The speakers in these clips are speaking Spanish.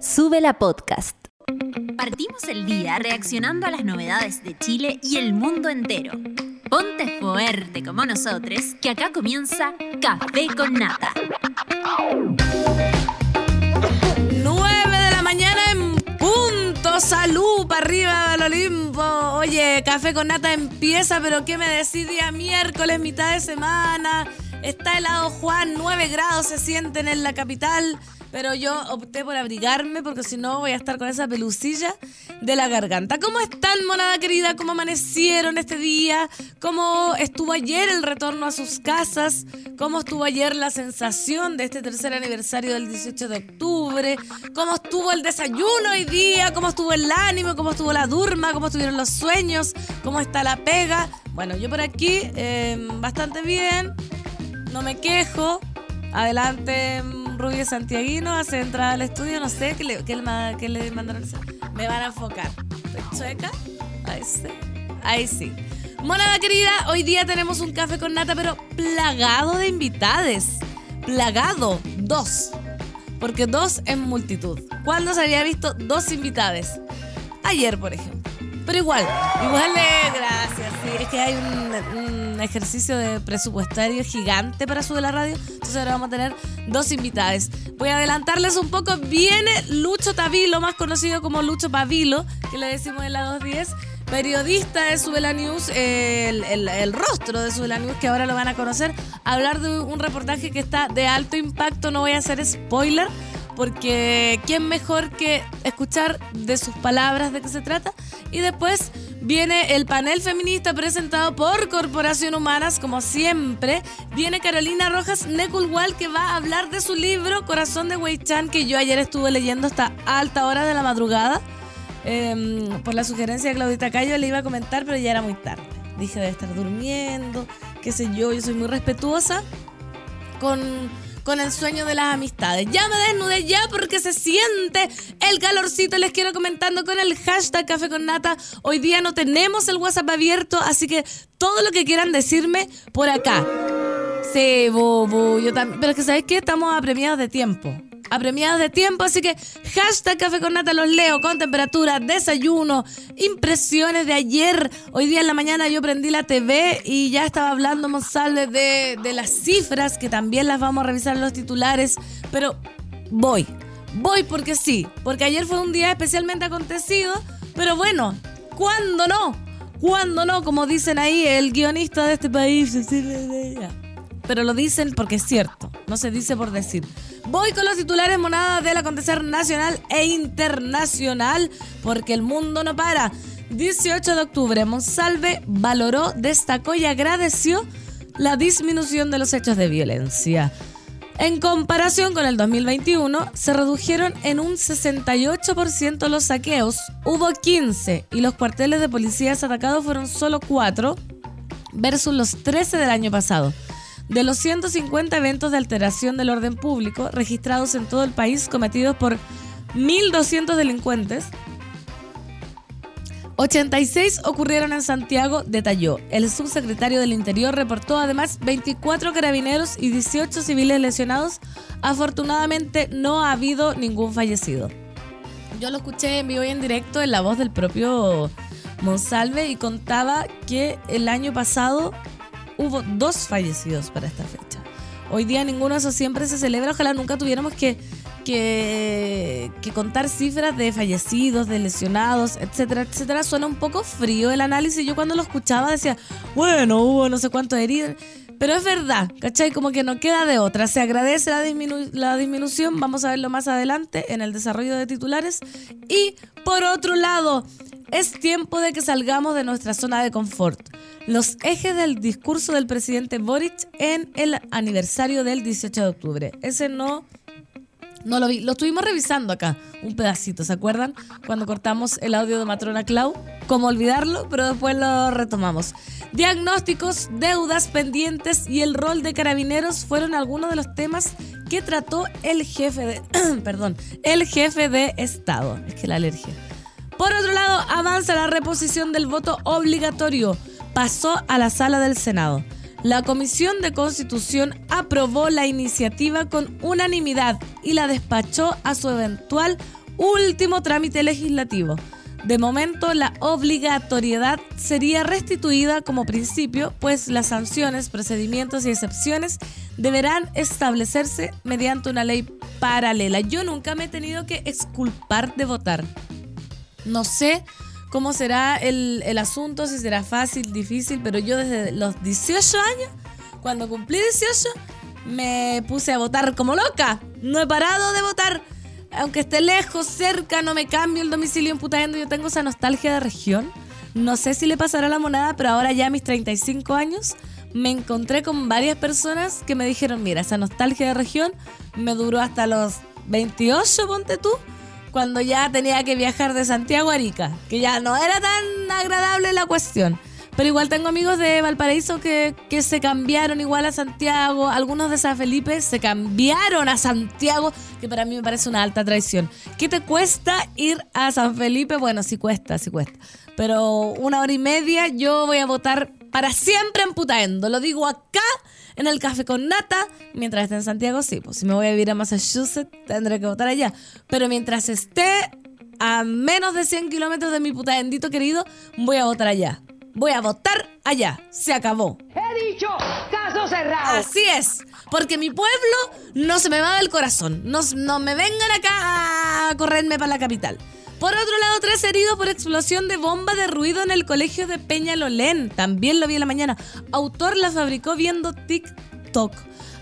Sube la podcast. Partimos el día reaccionando a las novedades de Chile y el mundo entero. Ponte fuerte como nosotros, que acá comienza Café con Nata. 9 de la mañana en punto. Salud para arriba del Olimpo. Oye, Café con Nata empieza, pero ¿qué me decís día miércoles, mitad de semana? Está helado Juan, 9 grados se sienten en la capital. Pero yo opté por abrigarme porque si no voy a estar con esa pelucilla de la garganta. ¿Cómo están, monada querida? ¿Cómo amanecieron este día? ¿Cómo estuvo ayer el retorno a sus casas? ¿Cómo estuvo ayer la sensación de este tercer aniversario del 18 de octubre? ¿Cómo estuvo el desayuno hoy día? ¿Cómo estuvo el ánimo? ¿Cómo estuvo la durma? ¿Cómo estuvieron los sueños? ¿Cómo está la pega? Bueno, yo por aquí eh, bastante bien. No me quejo. Adelante, Rubio Santiaguino, hace entrada al estudio. No sé qué le, qué le, qué mandaron. Me van a enfocar. ¿Estoy chueca? Ahí sí. Ahí sí. Monada querida, hoy día tenemos un café con nata, pero plagado de invitades. Plagado. Dos. Porque dos en multitud. ¿Cuándo se había visto dos invitades? Ayer, por ejemplo. Pero igual, igual le gracias. Sí, es que hay un, un, ejercicio de presupuestario gigante para Sube la Radio. Entonces ahora vamos a tener dos invitadas. Voy a adelantarles un poco. Viene Lucho Tavilo, más conocido como Lucho Pavilo, que le decimos en la 210 periodista de Subela News, el, el, el, rostro de Subela News, que ahora lo van a conocer, hablar de un reportaje que está de alto impacto, no voy a hacer spoiler, porque quién mejor que escuchar de sus palabras de qué se trata. Y después viene el panel feminista presentado por Corporación Humanas, como siempre. Viene Carolina Rojas Neculwal, que va a hablar de su libro Corazón de Wei Chan, que yo ayer estuve leyendo hasta alta hora de la madrugada. Eh, por la sugerencia de Claudita Cayo le iba a comentar, pero ya era muy tarde. Dije, de estar durmiendo, qué sé yo, yo soy muy respetuosa con, con el sueño de las amistades. Ya me desnudé ya porque se siente el calorcito. Les quiero comentando con el hashtag Café. Hoy día no tenemos el WhatsApp abierto, así que todo lo que quieran decirme por acá. Sí, bobo, yo también. Pero es que, ¿sabes qué? Estamos apremiados de tiempo apremiados de tiempo, así que hashtag café con los leo con temperatura, desayuno, impresiones de ayer. Hoy día en la mañana yo prendí la TV y ya estaba hablando Monsalve de, de las cifras, que también las vamos a revisar en los titulares, pero voy, voy porque sí, porque ayer fue un día especialmente acontecido, pero bueno, ¿cuándo no? ¿Cuándo no? Como dicen ahí el guionista de este país. Pero lo dicen porque es cierto, no se dice por decir. Voy con los titulares monadas del acontecer nacional e internacional, porque el mundo no para. 18 de octubre, Monsalve valoró, destacó y agradeció la disminución de los hechos de violencia. En comparación con el 2021, se redujeron en un 68% los saqueos, hubo 15 y los cuarteles de policías atacados fueron solo 4 versus los 13 del año pasado. De los 150 eventos de alteración del orden público registrados en todo el país cometidos por 1.200 delincuentes, 86 ocurrieron en Santiago, detalló. El subsecretario del Interior reportó además 24 carabineros y 18 civiles lesionados. Afortunadamente no ha habido ningún fallecido. Yo lo escuché en vivo y en directo en la voz del propio Monsalve y contaba que el año pasado hubo dos fallecidos para esta fecha. Hoy día ninguno de esos siempre se celebra. Ojalá nunca tuviéramos que, que, contar cifras de fallecidos, de lesionados, etcétera, etcétera. Suena un poco frío el análisis. Yo cuando lo escuchaba decía, bueno, hubo no sé cuántos heridos. Pero es verdad, ¿cachai? Como que no queda de otra. Se agradece la, la disminución. Vamos a verlo más adelante en el desarrollo de titulares. Y por otro lado, es tiempo de que salgamos de nuestra zona de confort. Los ejes del discurso del presidente Boric en el aniversario del 18 de octubre. Ese no, no lo vi. Lo estuvimos revisando acá, un pedacito, ¿se acuerdan? Cuando cortamos el audio de Matrona Clau. ¿Cómo olvidarlo? Pero después lo retomamos. Diagnósticos, deudas pendientes y el rol de carabineros fueron algunos de los temas que trató el jefe de. perdón, el jefe de Estado. Es que la alergia. Por otro lado, avanza la reposición del voto obligatorio. Pasó a la sala del Senado. La Comisión de Constitución aprobó la iniciativa con unanimidad y la despachó a su eventual último trámite legislativo. De momento, la obligatoriedad sería restituida como principio, pues las sanciones, procedimientos y excepciones deberán establecerse mediante una ley paralela. Yo nunca me he tenido que exculpar de votar. No sé cómo será el, el asunto, si será fácil, difícil, pero yo desde los 18 años, cuando cumplí 18, me puse a votar como loca. No he parado de votar aunque esté lejos, cerca, no me cambio el domicilio en Putaendo, yo tengo esa nostalgia de región. No sé si le pasará la monada, pero ahora ya a mis 35 años me encontré con varias personas que me dijeron, mira, esa nostalgia de región me duró hasta los 28, ponte tú, cuando ya tenía que viajar de Santiago a Arica, que ya no era tan agradable la cuestión. Pero igual tengo amigos de Valparaíso que, que se cambiaron igual a Santiago. Algunos de San Felipe se cambiaron a Santiago, que para mí me parece una alta traición. ¿Qué te cuesta ir a San Felipe? Bueno, sí cuesta, sí cuesta. Pero una hora y media yo voy a votar para siempre en Putaendo. Lo digo acá en el café con nata. Mientras esté en Santiago, sí. Pues si me voy a vivir a Massachusetts, tendré que votar allá. Pero mientras esté a menos de 100 kilómetros de mi putaendito querido, voy a votar allá voy a votar allá. Se acabó. He dicho, caso cerrado. Así es. Porque mi pueblo no se me va del corazón. No, no me vengan acá a correrme para la capital. Por otro lado, tres heridos por explosión de bomba de ruido en el colegio de Peñalolén. También lo vi en la mañana. Autor la fabricó viendo TikTok.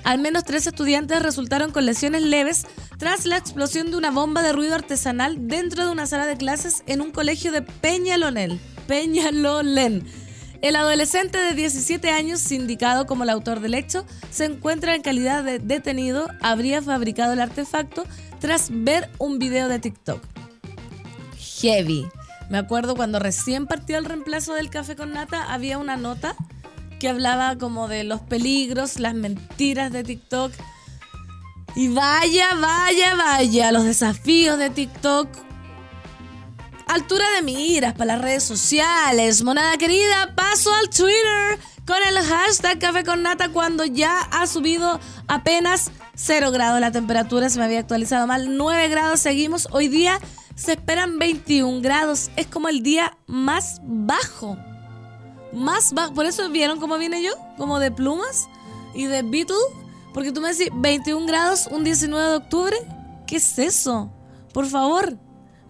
Al menos tres estudiantes resultaron con lesiones leves tras la explosión de una bomba de ruido artesanal dentro de una sala de clases en un colegio de Peñalolén. Peñalolén. El adolescente de 17 años, sindicado como el autor del hecho, se encuentra en calidad de detenido. Habría fabricado el artefacto tras ver un video de TikTok. Heavy. Me acuerdo cuando recién partió el reemplazo del café con nata, había una nota que hablaba como de los peligros, las mentiras de TikTok. Y vaya, vaya, vaya, los desafíos de TikTok altura de miras para las redes sociales. Monada querida, paso al Twitter con el hashtag Café con Nata cuando ya ha subido apenas 0 grados la temperatura. Se me había actualizado mal. 9 grados seguimos. Hoy día se esperan 21 grados. Es como el día más bajo. Más bajo. Por eso vieron cómo viene yo. Como de plumas y de Beatle. Porque tú me decís 21 grados un 19 de octubre. ¿Qué es eso? Por favor.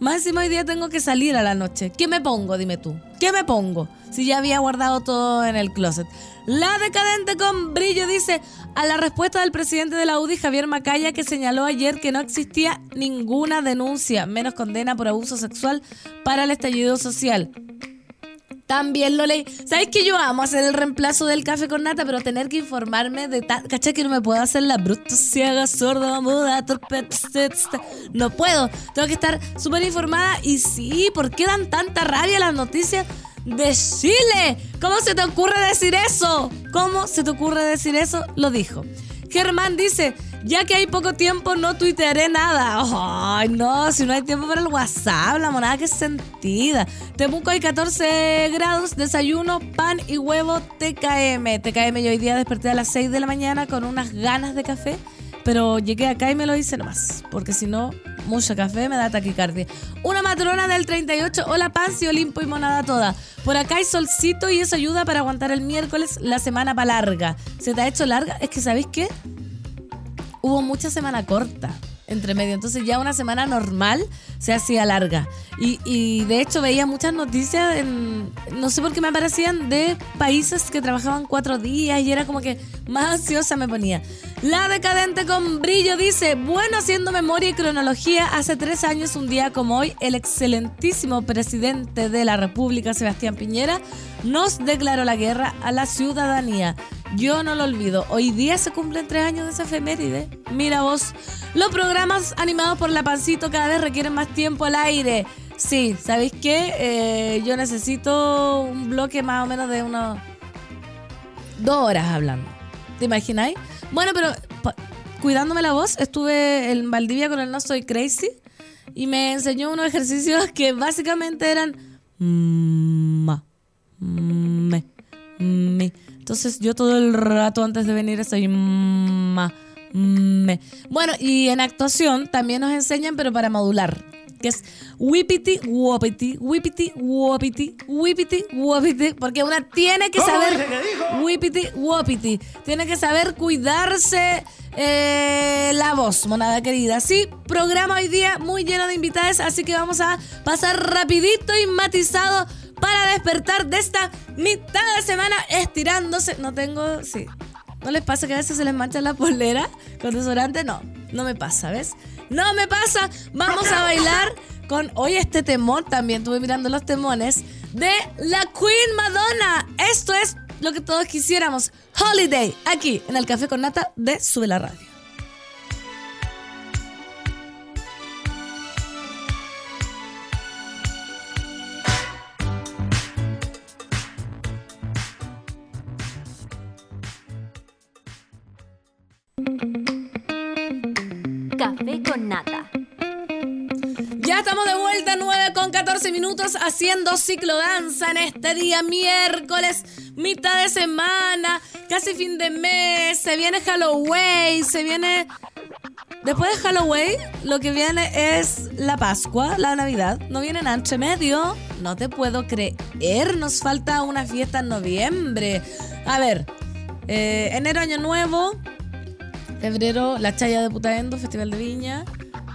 Más encima hoy día tengo que salir a la noche. ¿Qué me pongo? Dime tú. ¿Qué me pongo? Si ya había guardado todo en el closet. La decadente con brillo dice a la respuesta del presidente de la UDI, Javier Macaya, que señaló ayer que no existía ninguna denuncia, menos condena por abuso sexual para el estallido social. También lo leí. ¿Sabes que yo amo hacer el reemplazo del café con nata, pero tener que informarme de tal. ¿Cachai que no me puedo hacer la bruta, ciega, sorda, muda, torpe, No puedo. Tengo que estar súper informada. Y sí, ¿por qué dan tanta rabia las noticias de Chile? ¿Cómo se te ocurre decir eso? ¿Cómo se te ocurre decir eso? Lo dijo. Germán dice, ya que hay poco tiempo no tuitearé nada. Ay, no, si no hay tiempo para el WhatsApp, la monada que sentida. Temuco hay 14 grados, desayuno, pan y huevo TKM. TKM yo hoy día desperté a las 6 de la mañana con unas ganas de café, pero llegué acá y me lo hice nomás, porque si no, mucho café me da taquicardia. Una matrona del 38, hola Pansi, Olimpo y monada toda. Por acá hay solcito y eso ayuda para aguantar el miércoles la semana para larga. ¿Se te ha hecho larga? Es que, ¿sabéis qué? Hubo mucha semana corta entre medio. Entonces ya una semana normal se hacía larga. Y, y, de hecho veía muchas noticias, en, no sé por qué me aparecían, de países que trabajaban cuatro días y era como que más ansiosa me ponía. La decadente con brillo dice, bueno, haciendo memoria y cronología, hace tres años, un día como hoy, el excelentísimo presidente de la República, Sebastián Piñera, nos declaró la guerra a la ciudadanía. Yo no lo olvido. Hoy día se cumplen tres años de esa efeméride. Mira vos, los programas animados por la Pancito cada vez requieren más tiempo al aire. Sí, ¿sabéis qué? Eh, yo necesito un bloque más o menos de unos dos horas hablando. ¿Te imagináis? Bueno, pero cuidándome la voz, estuve en Valdivia con el No Soy Crazy y me enseñó unos ejercicios que básicamente eran... Ma, me, me. Entonces yo todo el rato antes de venir estoy... Ma, me. Bueno, y en actuación también nos enseñan, pero para modular. que es whippity wopity, whippity wopity, whippity wopity, porque una tiene que saber whippity wopity, tiene que saber cuidarse eh, la voz, monada querida. Sí, programa hoy día muy lleno de invitadas, así que vamos a pasar rapidito y matizado para despertar de esta mitad de semana estirándose. No tengo, sí. ¿No les pasa que a veces se les mancha la polera con desodorante? No, no me pasa, ¿ves? No me pasa. Vamos a bailar con hoy este temón también. Estuve mirando los temones de la Queen Madonna. Esto es lo que todos quisiéramos. Holiday, aquí en el Café con Nata de Sube la Radio. Nata. Ya estamos de vuelta, 9 con 14 minutos, haciendo ciclo danza en este día miércoles, mitad de semana, casi fin de mes, se viene Halloween, se viene... Después de Halloween, lo que viene es la Pascua, la Navidad. No vienen entre medio. No te puedo creer, nos falta una fiesta en noviembre. A ver, eh, enero, año nuevo. Febrero, la chaya de Putaendo, Festival de Viña.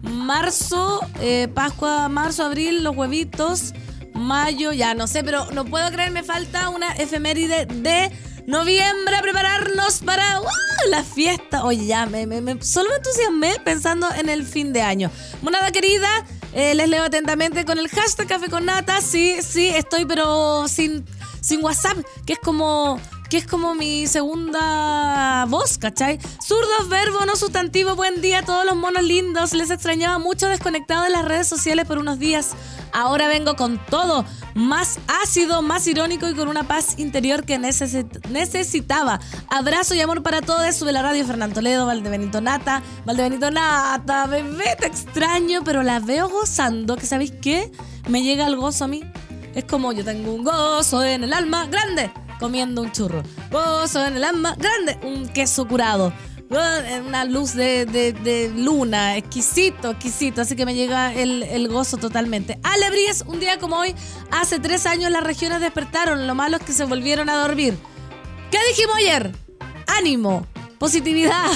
Marzo, eh, Pascua, marzo, abril, los huevitos. Mayo, ya no sé, pero no puedo creer, me falta una efeméride de noviembre a prepararnos para ¡uh! la fiesta. Oye, ya, me, me- me- solo me entusiasmé pensando en el fin de año. Monada querida, eh, les leo atentamente con el hashtag Café con Nata. Sí, sí, estoy, pero sin, sin WhatsApp, que es como que es como mi segunda voz, ¿cachai? Zurdos, verbo, no sustantivo, buen día todos los monos lindos. Les extrañaba mucho desconectado de las redes sociales por unos días. Ahora vengo con todo, más ácido, más irónico y con una paz interior que necesit- necesitaba. Abrazo y amor para todos. Sube la radio Fernando Toledo, Valdebenito Nata. Valdebenito Nata, bebé, te extraño, pero la veo gozando, que ¿sabéis qué? Me llega el gozo a mí. Es como yo tengo un gozo en el alma grande comiendo un churro. Gozo en el alma grande, un queso curado. Ah, Una luz de, de- de luna, exquisito, exquisito. Así que me llega el, el gozo totalmente. Alebríes, un día como hoy, hace tres años las regiones despertaron. Lo malo es que se volvieron a dormir. ¿Qué dijimos ayer? Ánimo, positividad.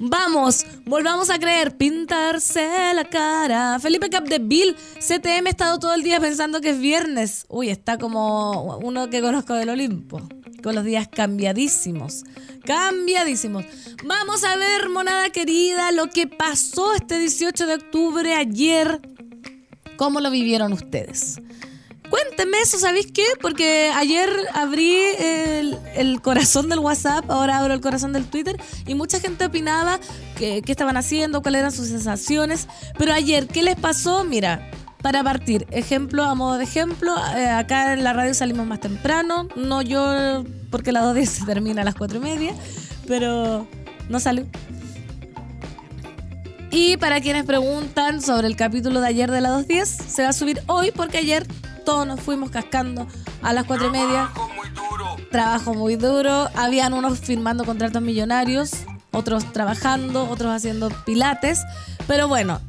Vamos, volvamos a creer, pintarse la cara. Felipe Capdeville, CTM, he estado todo el día pensando que es viernes. Uy, está como uno que conozco del Olimpo, con los días cambiadísimos. Cambiadísimos. Vamos a ver, monada querida, lo que pasó este 18 de octubre ayer. ¿Cómo lo vivieron ustedes? Cuéntenme eso, ¿sabéis qué? Porque ayer abrí el, corazón del WhatsApp, ahora abro el corazón del Twitter y mucha gente opinaba qué estaban haciendo, cuáles eran sus sensaciones. Pero ayer, ¿qué les pasó? Mira, para partir, ejemplo, a modo de ejemplo, eh, acá en la radio salimos más temprano, no yo, porque la 2.10 se termina a las 4 y media, pero no salió. Y para quienes preguntan sobre el capítulo de ayer de la 2.10, se va a subir hoy porque ayer todos nos fuimos cascando a las 4 y media. Trabajo muy duro. Habían unos firmando contratos millonarios, otros trabajando, otros haciendo pilates. Pero bueno,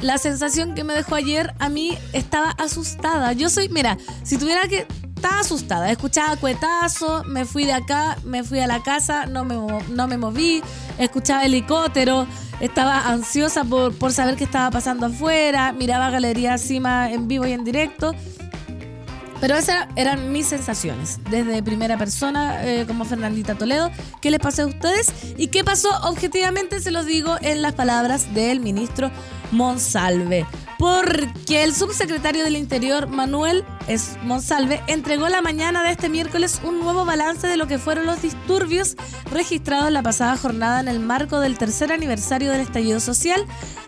la sensación que me dejó ayer a mí estaba asustada. Yo soy, mira, si tuviera que... Estaba asustada, escuchaba cuetazo, me fui de acá, me fui a la casa, no me, no me moví, escuchaba helicóptero, estaba ansiosa por, por saber qué estaba pasando afuera, miraba Galería Cima en vivo y en directo. Pero esas eran mis sensaciones, desde primera persona, eh, como Fernandita Toledo. ¿Qué les pasó a ustedes? ¿Y qué pasó objetivamente? Se los digo en las palabras del ministro Monsalve. Porque el subsecretario del Interior, Manuel Monsalve, entregó la mañana de este miércoles un nuevo balance de lo que fueron los disturbios registrados la pasada jornada en el marco del tercer aniversario del estallido social,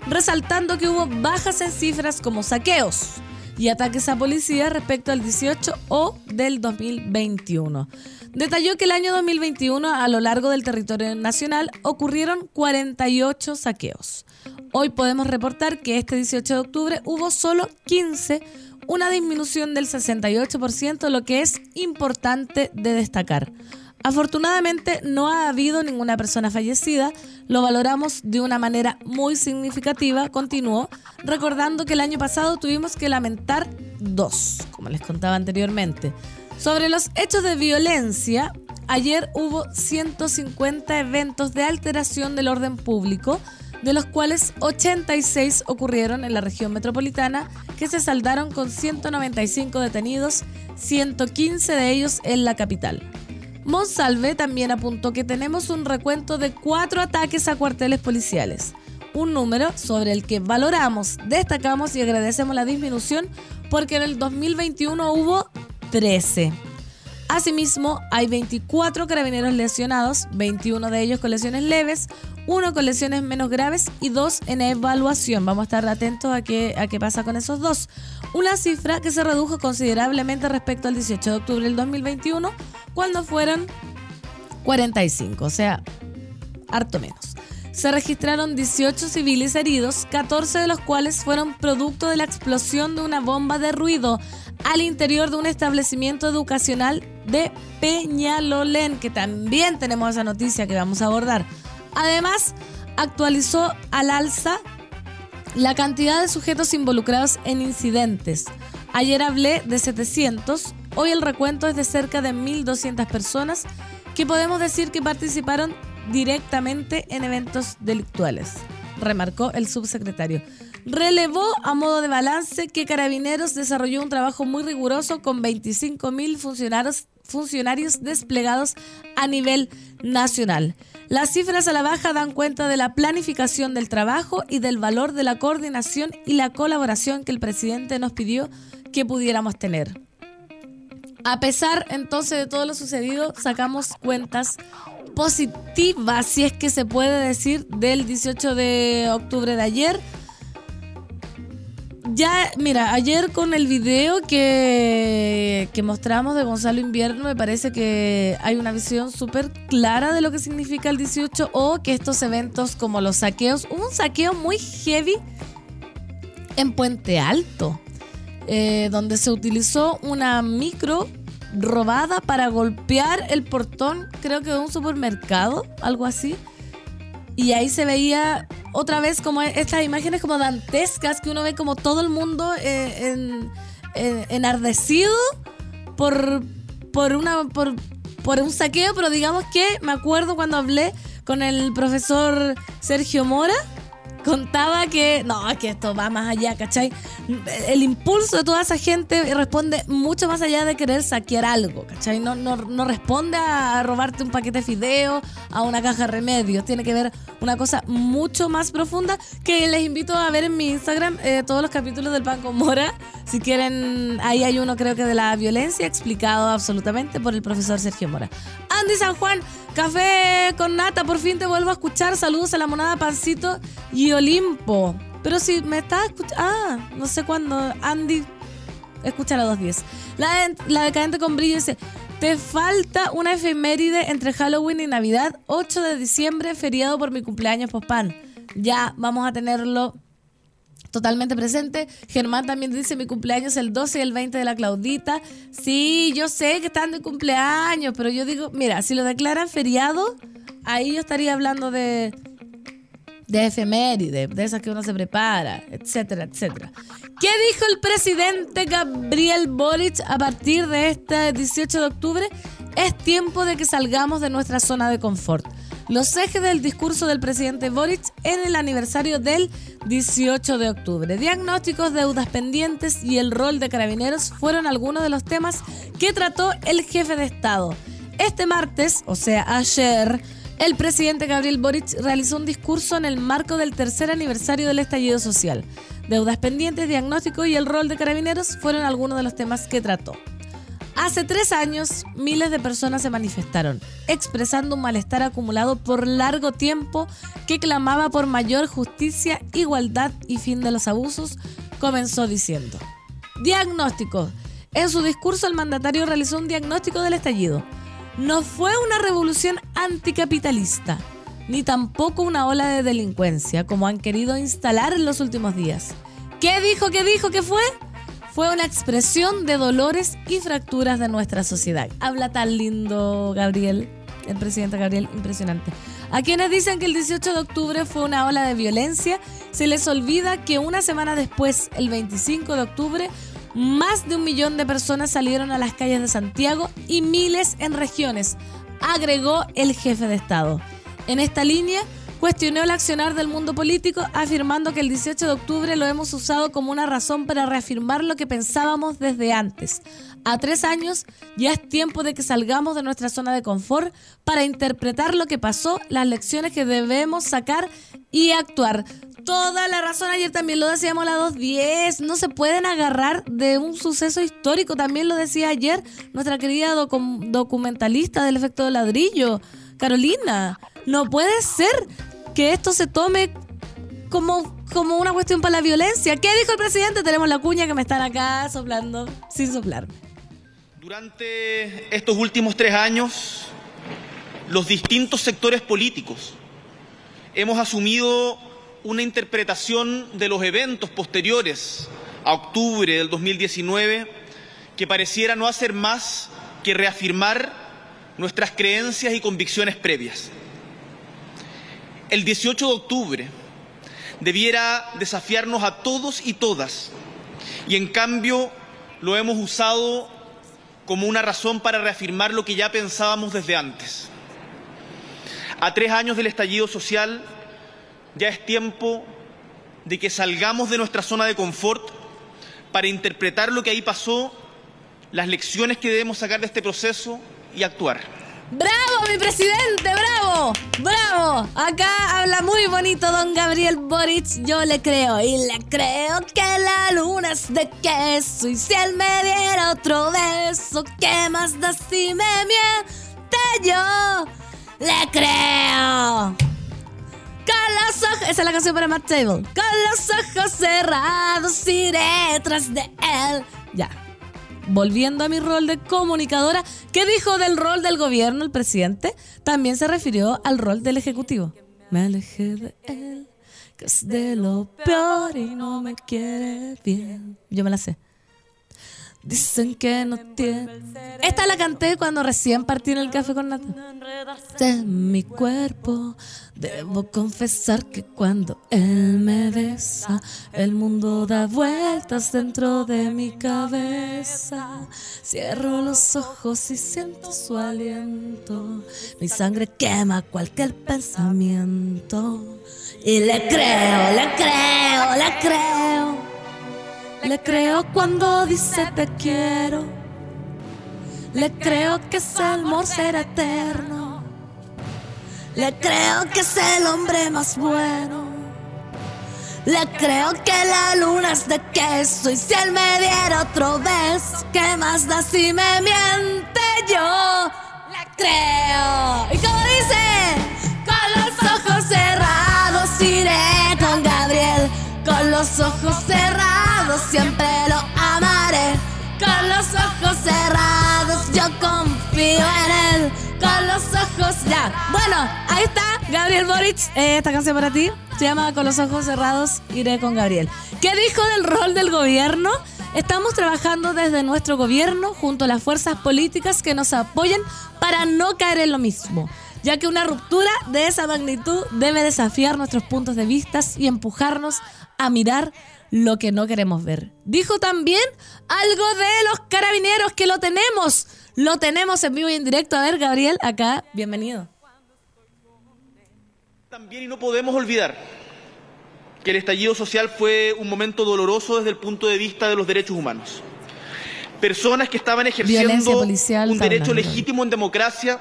resaltando que hubo bajas en cifras como saqueos, y ataques a policía respecto al 18 o del 2021. Detalló que el año 2021 a lo largo del territorio nacional ocurrieron 48 saqueos. Hoy podemos reportar que este 18 de octubre hubo solo 15, una disminución del 68%, lo que es importante de destacar. Afortunadamente no ha habido ninguna persona fallecida, lo valoramos de una manera muy significativa, continuó, recordando que el año pasado tuvimos que lamentar dos, como les contaba anteriormente. Sobre los hechos de violencia, ayer hubo 150 eventos de alteración del orden público, de los cuales 86 ocurrieron en la región metropolitana, que se saldaron con 195 detenidos, 115 de ellos en la capital. Monsalve también apuntó que tenemos un recuento de cuatro ataques a cuarteles policiales, un número sobre el que valoramos, destacamos y agradecemos la disminución porque en el 2021 hubo 13. Asimismo, hay 24 carabineros lesionados, 21 de ellos con lesiones leves, uno con lesiones menos graves y dos en evaluación. Vamos a estar atentos a qué, a qué pasa con esos dos. Una cifra que se redujo considerablemente respecto al 18 de octubre del 2021, cuando fueron 45, o sea, harto menos. Se registraron 18 civiles heridos, 14 de los cuales fueron producto de la explosión de una bomba de ruido al interior de un establecimiento educacional de Peñalolén, que también tenemos esa noticia que vamos a abordar. Además, actualizó al alza la cantidad de sujetos involucrados en incidentes. Ayer hablé de 700, hoy el recuento es de cerca de 1.200 personas que podemos decir que participaron directamente en eventos delictuales, remarcó el subsecretario. Relevó a modo de balance que Carabineros desarrolló un trabajo muy riguroso con 25.000 funcionarios, funcionarios desplegados a nivel nacional. Las cifras a la baja dan cuenta de la planificación del trabajo y del valor de la coordinación y la colaboración que el presidente nos pidió que pudiéramos tener. A pesar entonces de todo lo sucedido, sacamos cuentas positivas, si es que se puede decir, del 18 de octubre de ayer ya, mira, ayer con el video que, que mostramos de Gonzalo Invierno, me parece que hay una visión súper clara de lo que significa el 18 o que estos eventos como los saqueos, un saqueo muy heavy en Puente Alto, eh, donde se utilizó una micro robada para golpear el portón, creo que de un supermercado, algo así. Y ahí se veía otra vez como estas imágenes como dantescas que uno ve como todo el mundo eh, en, enardecido por, por, una, por, por un saqueo, pero digamos que me acuerdo cuando hablé con el profesor Sergio Mora contaba que, no, es que esto va más allá, ¿cachai? El impulso de toda esa gente responde mucho más allá de querer saquear algo, ¿cachai? No, no, no responde a robarte un paquete de fideo, a una caja de remedios, tiene que ver una cosa mucho más profunda que les invito a ver en mi Instagram eh, todos los capítulos del Pan con Mora, si quieren, ahí hay uno creo que de la violencia explicado absolutamente por el profesor Sergio Mora. Andy San Juan, café con nata, por fin te vuelvo a escuchar, saludos a la monada Pancito y Olimpo. Pero si me estás escuchando. Ah, no sé cuándo. Andy, escucha la 210. La, la decadente con brillo dice: Te falta una efeméride entre Halloween y Navidad. 8 de diciembre, feriado por mi cumpleaños, pospan. Ya vamos a tenerlo totalmente presente. Germán también dice mi cumpleaños el 12 y el 20 de la Claudita. Sí, yo sé que están de cumpleaños, pero yo digo, mira, si lo declaran feriado, ahí yo estaría hablando de de efeméride, de esas que uno se prepara, etcétera, etcétera. ¿Qué dijo el presidente Gabriel Boric a partir de este 18 de octubre? Es tiempo de que salgamos de nuestra zona de confort. Los ejes del discurso del presidente Boric en el aniversario del 18 de octubre. Diagnósticos, deudas pendientes y el rol de carabineros fueron algunos de los temas que trató el jefe de Estado. Este martes, o sea, ayer, el presidente Gabriel Boric realizó un discurso en el marco del tercer aniversario del estallido social. Deudas pendientes, diagnóstico y el rol de carabineros fueron algunos de los temas que trató. Hace tres años, miles de personas se manifestaron, expresando un malestar acumulado por largo tiempo que clamaba por mayor justicia, igualdad y fin de los abusos, comenzó diciendo. Diagnóstico. En su discurso el mandatario realizó un diagnóstico del estallido no fue una revolución anticapitalista, ni tampoco una ola de delincuencia, como han querido instalar en los últimos días. ¿Qué dijo, qué dijo, qué fue? Fue una expresión de dolores y fracturas de nuestra sociedad. Habla tan lindo, Gabriel. el presidente Gabriel, impresionante. A quienes dicen que el 18 de octubre fue una ola de violencia, se les olvida que una semana después, el 25 de octubre, más de un millón de personas salieron a las calles de Santiago y miles en regiones, agregó el jefe de Estado. En esta línea, cuestionó el accionar del mundo político, afirmando que el 18 de octubre lo hemos usado como una razón para reafirmar lo que pensábamos desde antes. A tres años ya es tiempo de que salgamos de nuestra zona de confort para interpretar lo que pasó, las lecciones que debemos sacar y actuar. Toda la razón, ayer también lo decíamos a las 2.10, no se pueden agarrar de un suceso histórico, también lo decía ayer nuestra querida documentalista del efecto de ladrillo, Carolina. No puede ser que esto se tome como, como una cuestión para la violencia. ¿Qué dijo el presidente? Tenemos la cuña que me están acá soplando sin soplarme. Durante estos últimos tres años, los distintos sectores políticos hemos asumido una interpretación de los eventos posteriores a octubre del 2019 que pareciera no hacer más que reafirmar nuestras creencias y convicciones previas el 18 de octubre debiera desafiarnos a todos y todas, y en cambio lo hemos usado como una razón para reafirmar lo que ya pensábamos desde antes. A tres años del estallido social, ya es tiempo de que salgamos de nuestra zona de confort para interpretar lo que ahí pasó, las lecciones que debemos sacar de este proceso y actuar. ¡Bravo, mi presidente! ¡Bravo! ¡Bravo! Acá habla muy bonito don Gabriel Boric. Yo le creo y le creo que la luna es de queso. Y si él me diera otro beso, ¿qué más da si me miente yo? ¡Le creo! Los ojos. Esa es la canción para Matt Table. Con los ojos cerrados iré tras de él. Ya volviendo a mi rol de comunicadora, ¿qué dijo del rol del gobierno el presidente? También se refirió al rol del ejecutivo. Me alejé de él, que es de lo peor y no me quiere bien. Yo me la sé. Dicen que no tiene. Esta la canté cuando recién partí en el café con Nata. De mi cuerpo, debo confesar que cuando él me besa, el mundo da vueltas dentro de mi cabeza. Cierro los ojos y siento su aliento. Mi sangre quema cualquier pensamiento. Y le creo, le creo, le creo. Le creo cuando dice te quiero. Le creo que ese amor será eterno. Le creo que es el hombre más bueno. Le creo que la luna es de queso y si él me diera otro beso, ¿qué más da si me miente yo? Le creo. ¿Y como dice? Con los ojos cerrados iré los ojos cerrados siempre lo amaré. Con los ojos cerrados yo confío en él. Con los ojos ya. Bueno, ahí está Gabriel Boric. Eh, esta canción para ti se llama Con los ojos cerrados iré con Gabriel. ¿Qué dijo del rol del gobierno? Estamos trabajando desde nuestro gobierno junto a las fuerzas políticas que nos apoyen para no caer en lo mismo ya que una ruptura de esa magnitud debe desafiar nuestros puntos de vista y empujarnos a mirar lo que no queremos ver. Dijo también algo de los carabineros que lo tenemos. Lo tenemos en vivo y en directo. A ver, Gabriel, acá, bienvenido. También y no podemos olvidar que el estallido social fue un momento doloroso desde el punto de vista de los derechos humanos. Personas que estaban ejerciendo un derecho legítimo en democracia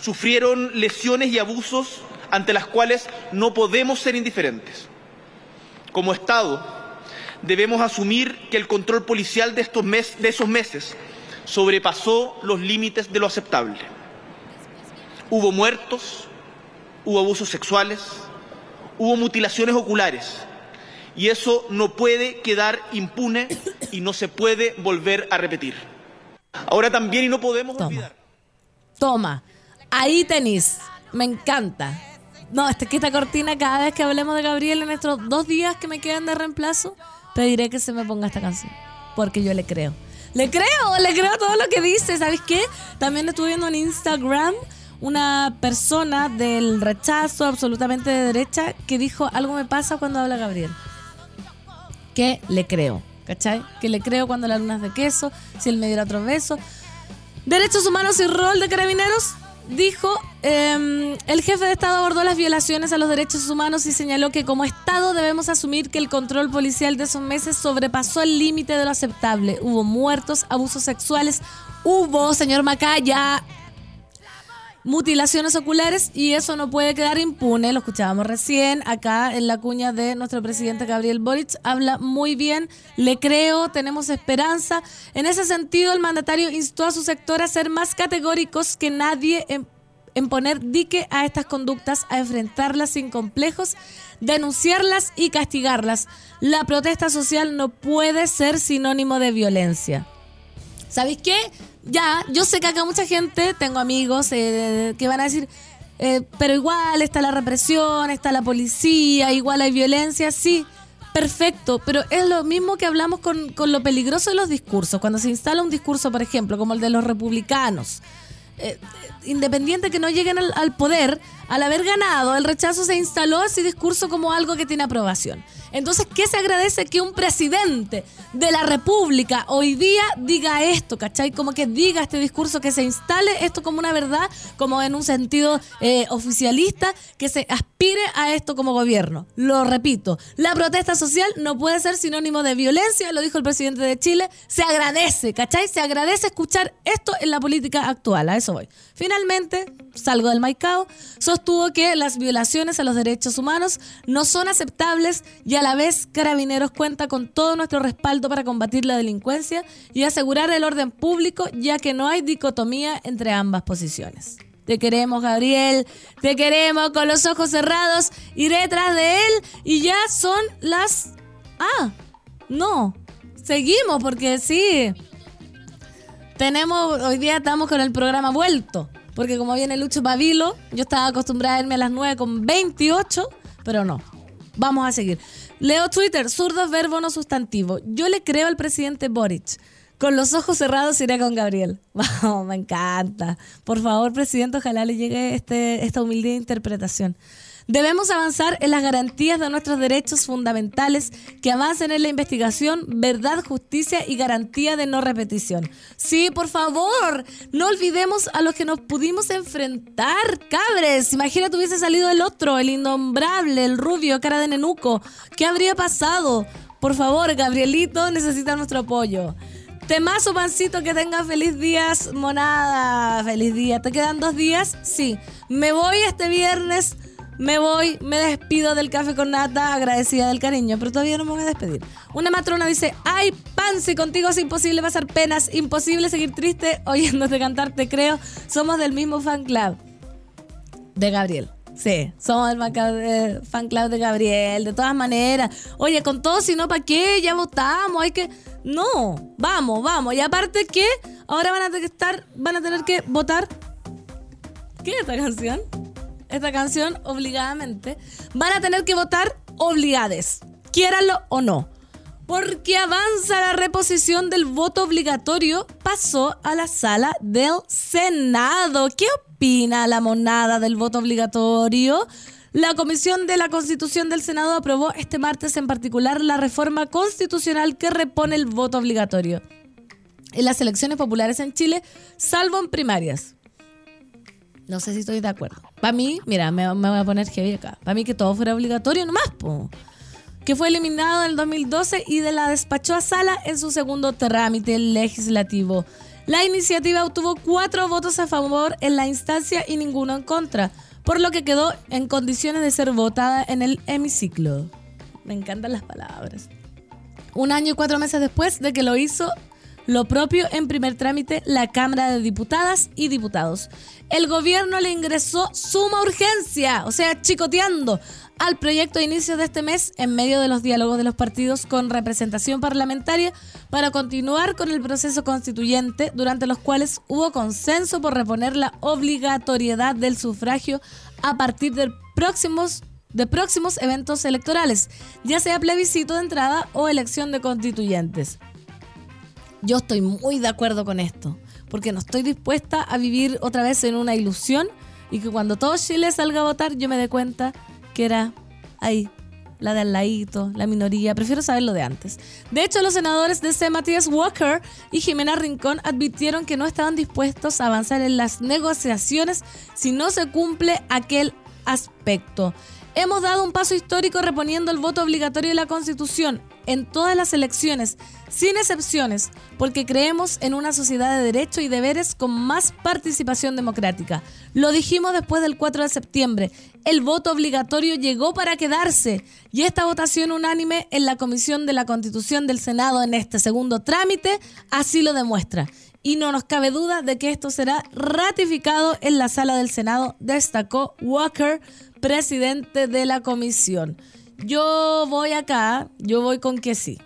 sufrieron lesiones y abusos ante las cuales no podemos ser indiferentes. Como Estado, debemos asumir que el control policial de, estos de esos meses sobrepasó los límites de lo aceptable. Hubo muertos, hubo abusos sexuales, hubo mutilaciones oculares. Y eso no puede quedar impune y no se puede volver a repetir. Ahora también y no podemos Toma. olvidar. Toma, ahí tenéis. Me encanta. No, esta, que esta cortina cada vez que hablemos de Gabriel en estos dos días que me quedan de reemplazo, pediré que se me ponga esta canción. Porque yo le creo. Le creo, le creo todo lo que dice. ¿Sabes qué? También estuve viendo en Instagram una persona del rechazo absolutamente de derecha que dijo algo me pasa cuando habla Gabriel. Que le creo, ¿cachai? Que le creo cuando la luna es de queso, si él me diera otro beso. Derechos humanos y rol de carabineros, dijo, em, el jefe de Estado abordó las violaciones a los derechos humanos y señaló que como Estado debemos asumir que el control policial de esos meses sobrepasó el límite de lo aceptable. Hubo muertos, abusos sexuales, hubo, señor Macaya, mutilaciones oculares y eso no puede quedar impune. Lo escuchábamos recién acá en la cuña de nuestro presidente Gabriel Boric. Habla muy bien, le creo, tenemos esperanza. En ese sentido, el mandatario instó a su sector a ser más categóricos que nadie en, en poner dique a estas conductas, a enfrentarlas sin complejos, denunciarlas y castigarlas. La protesta social no puede ser sinónimo de violencia. ¿Sabéis qué? Ya, yo sé que acá mucha gente, tengo amigos eh, que van a decir, eh, pero igual está la represión, está la policía, igual hay violencia, sí, perfecto, pero es lo mismo que hablamos con, con lo peligroso de los discursos. Cuando se instala un discurso, por ejemplo, como el de los republicanos, eh, independiente que no lleguen al, al, poder, al haber ganado, el rechazo se instaló ese discurso como algo que tiene aprobación. Entonces, ¿qué se agradece que un presidente de la República hoy día diga esto, ¿cachai? Como que diga este discurso, que se instale esto como una verdad, como en un sentido eh, oficialista, que se aspire a esto como gobierno. Lo repito, la protesta social no puede ser sinónimo de violencia, lo dijo el presidente de Chile, se agradece, ¿cachai? Se agradece escuchar esto en la política actual, a eso voy. Finalmente, salgo del Maicao, sostuvo que las violaciones a los derechos humanos no son aceptables y a la vez Carabineros cuenta con todo nuestro respaldo para combatir la delincuencia y asegurar el orden público, ya que no hay dicotomía entre ambas posiciones. Te queremos, Gabriel. Te queremos con los ojos cerrados. Iré detrás de él y ya son las... Ah, no. Seguimos porque sí. Tenemos, hoy día estamos con el programa vuelto. Porque como viene Lucho Pavilo, yo estaba acostumbrada a irme a las 9 con 28, pero no. Vamos a seguir. Leo Twitter, zurdo verbo no sustantivo. Yo le creo al presidente Boric. Con los ojos cerrados iré con Gabriel. Wow, me encanta. Por favor, presidente, ojalá le llegue este, esta humilde interpretación. Debemos avanzar en las garantías de nuestros derechos fundamentales que avancen en la investigación, verdad, justicia y garantía de no repetición. Sí, por favor, no olvidemos a los que nos pudimos enfrentar, cabres. Imagínate hubiese salido el otro, el innombrable, el rubio, cara de nenuco. ¿Qué habría pasado? Por favor, Gabrielito necesita nuestro apoyo. Temazo, pancito, que tenga feliz días, monada. Feliz día. ¿Te quedan dos días? Sí. Me voy este viernes me voy, me despido del café con nata, agradecida del cariño, pero todavía no me voy a despedir. Una matrona dice, ay, Pansy, contigo es imposible pasar penas, imposible seguir triste oyéndote cantar, te creo. Somos del mismo fan club de Gabriel. Sí, somos el fan club de Gabriel, de todas maneras. Oye, con todo, si no, ¿para qué? Ya votamos, hay que... No, vamos, vamos. Y aparte que ahora van a estar, van a tener que votar. ¿Qué es esta canción? Esta canción obligadamente, van a tener que votar obligades, quiéranlo o no. Porque avanza la reposición del voto obligatorio, pasó a la sala del Senado. ¿Qué opina la monada del voto obligatorio? La Comisión de la Constitución del Senado aprobó este martes en particular la reforma constitucional que repone el voto obligatorio en las elecciones populares en Chile, salvo en primarias. No sé si estoy de acuerdo. Para mí, mira, me, voy a poner heavy acá. Para mí que todo fuera obligatorio nomás, po. Que fue eliminado en el 2012 y de la despachó a sala en su segundo trámite legislativo. La iniciativa obtuvo cuatro votos a favor en la instancia y ninguno en contra, por lo que quedó en condiciones de ser votada en el hemiciclo. Me encantan las palabras. Un año y cuatro meses después de que lo hizo lo propio en primer trámite la Cámara de Diputadas y Diputados. El gobierno le ingresó suma urgencia, o sea, chicoteando, al proyecto de inicio de este mes en medio de los diálogos de los partidos con representación parlamentaria para continuar con el proceso constituyente, durante los cuales hubo consenso por reponer la obligatoriedad del sufragio a partir de próximos de próximos eventos electorales, ya sea plebiscito de entrada o elección de constituyentes. Yo estoy muy de acuerdo con esto, porque no estoy dispuesta a vivir otra vez en una ilusión y que cuando todo Chile salga a votar yo me dé cuenta que era ahí, la de al ladito, la minoría. Prefiero saberlo de antes. De hecho, los senadores de C. Matías Walker y Jimena Rincón advirtieron que no estaban dispuestos a avanzar en las negociaciones si no se cumple aquel aspecto. Hemos dado un paso histórico reponiendo el voto obligatorio de la Constitución en todas las elecciones, sin excepciones, porque creemos en una sociedad de derechos y deberes con más participación democrática. Lo dijimos después del 4 de septiembre. El voto obligatorio llegó para quedarse y esta votación unánime en la Comisión de la Constitución del Senado en este segundo trámite así lo demuestra. Y no nos cabe duda de que esto será ratificado en la sala del Senado, destacó Walker, presidente de la comisión. Yo voy acá, yo voy con que sí.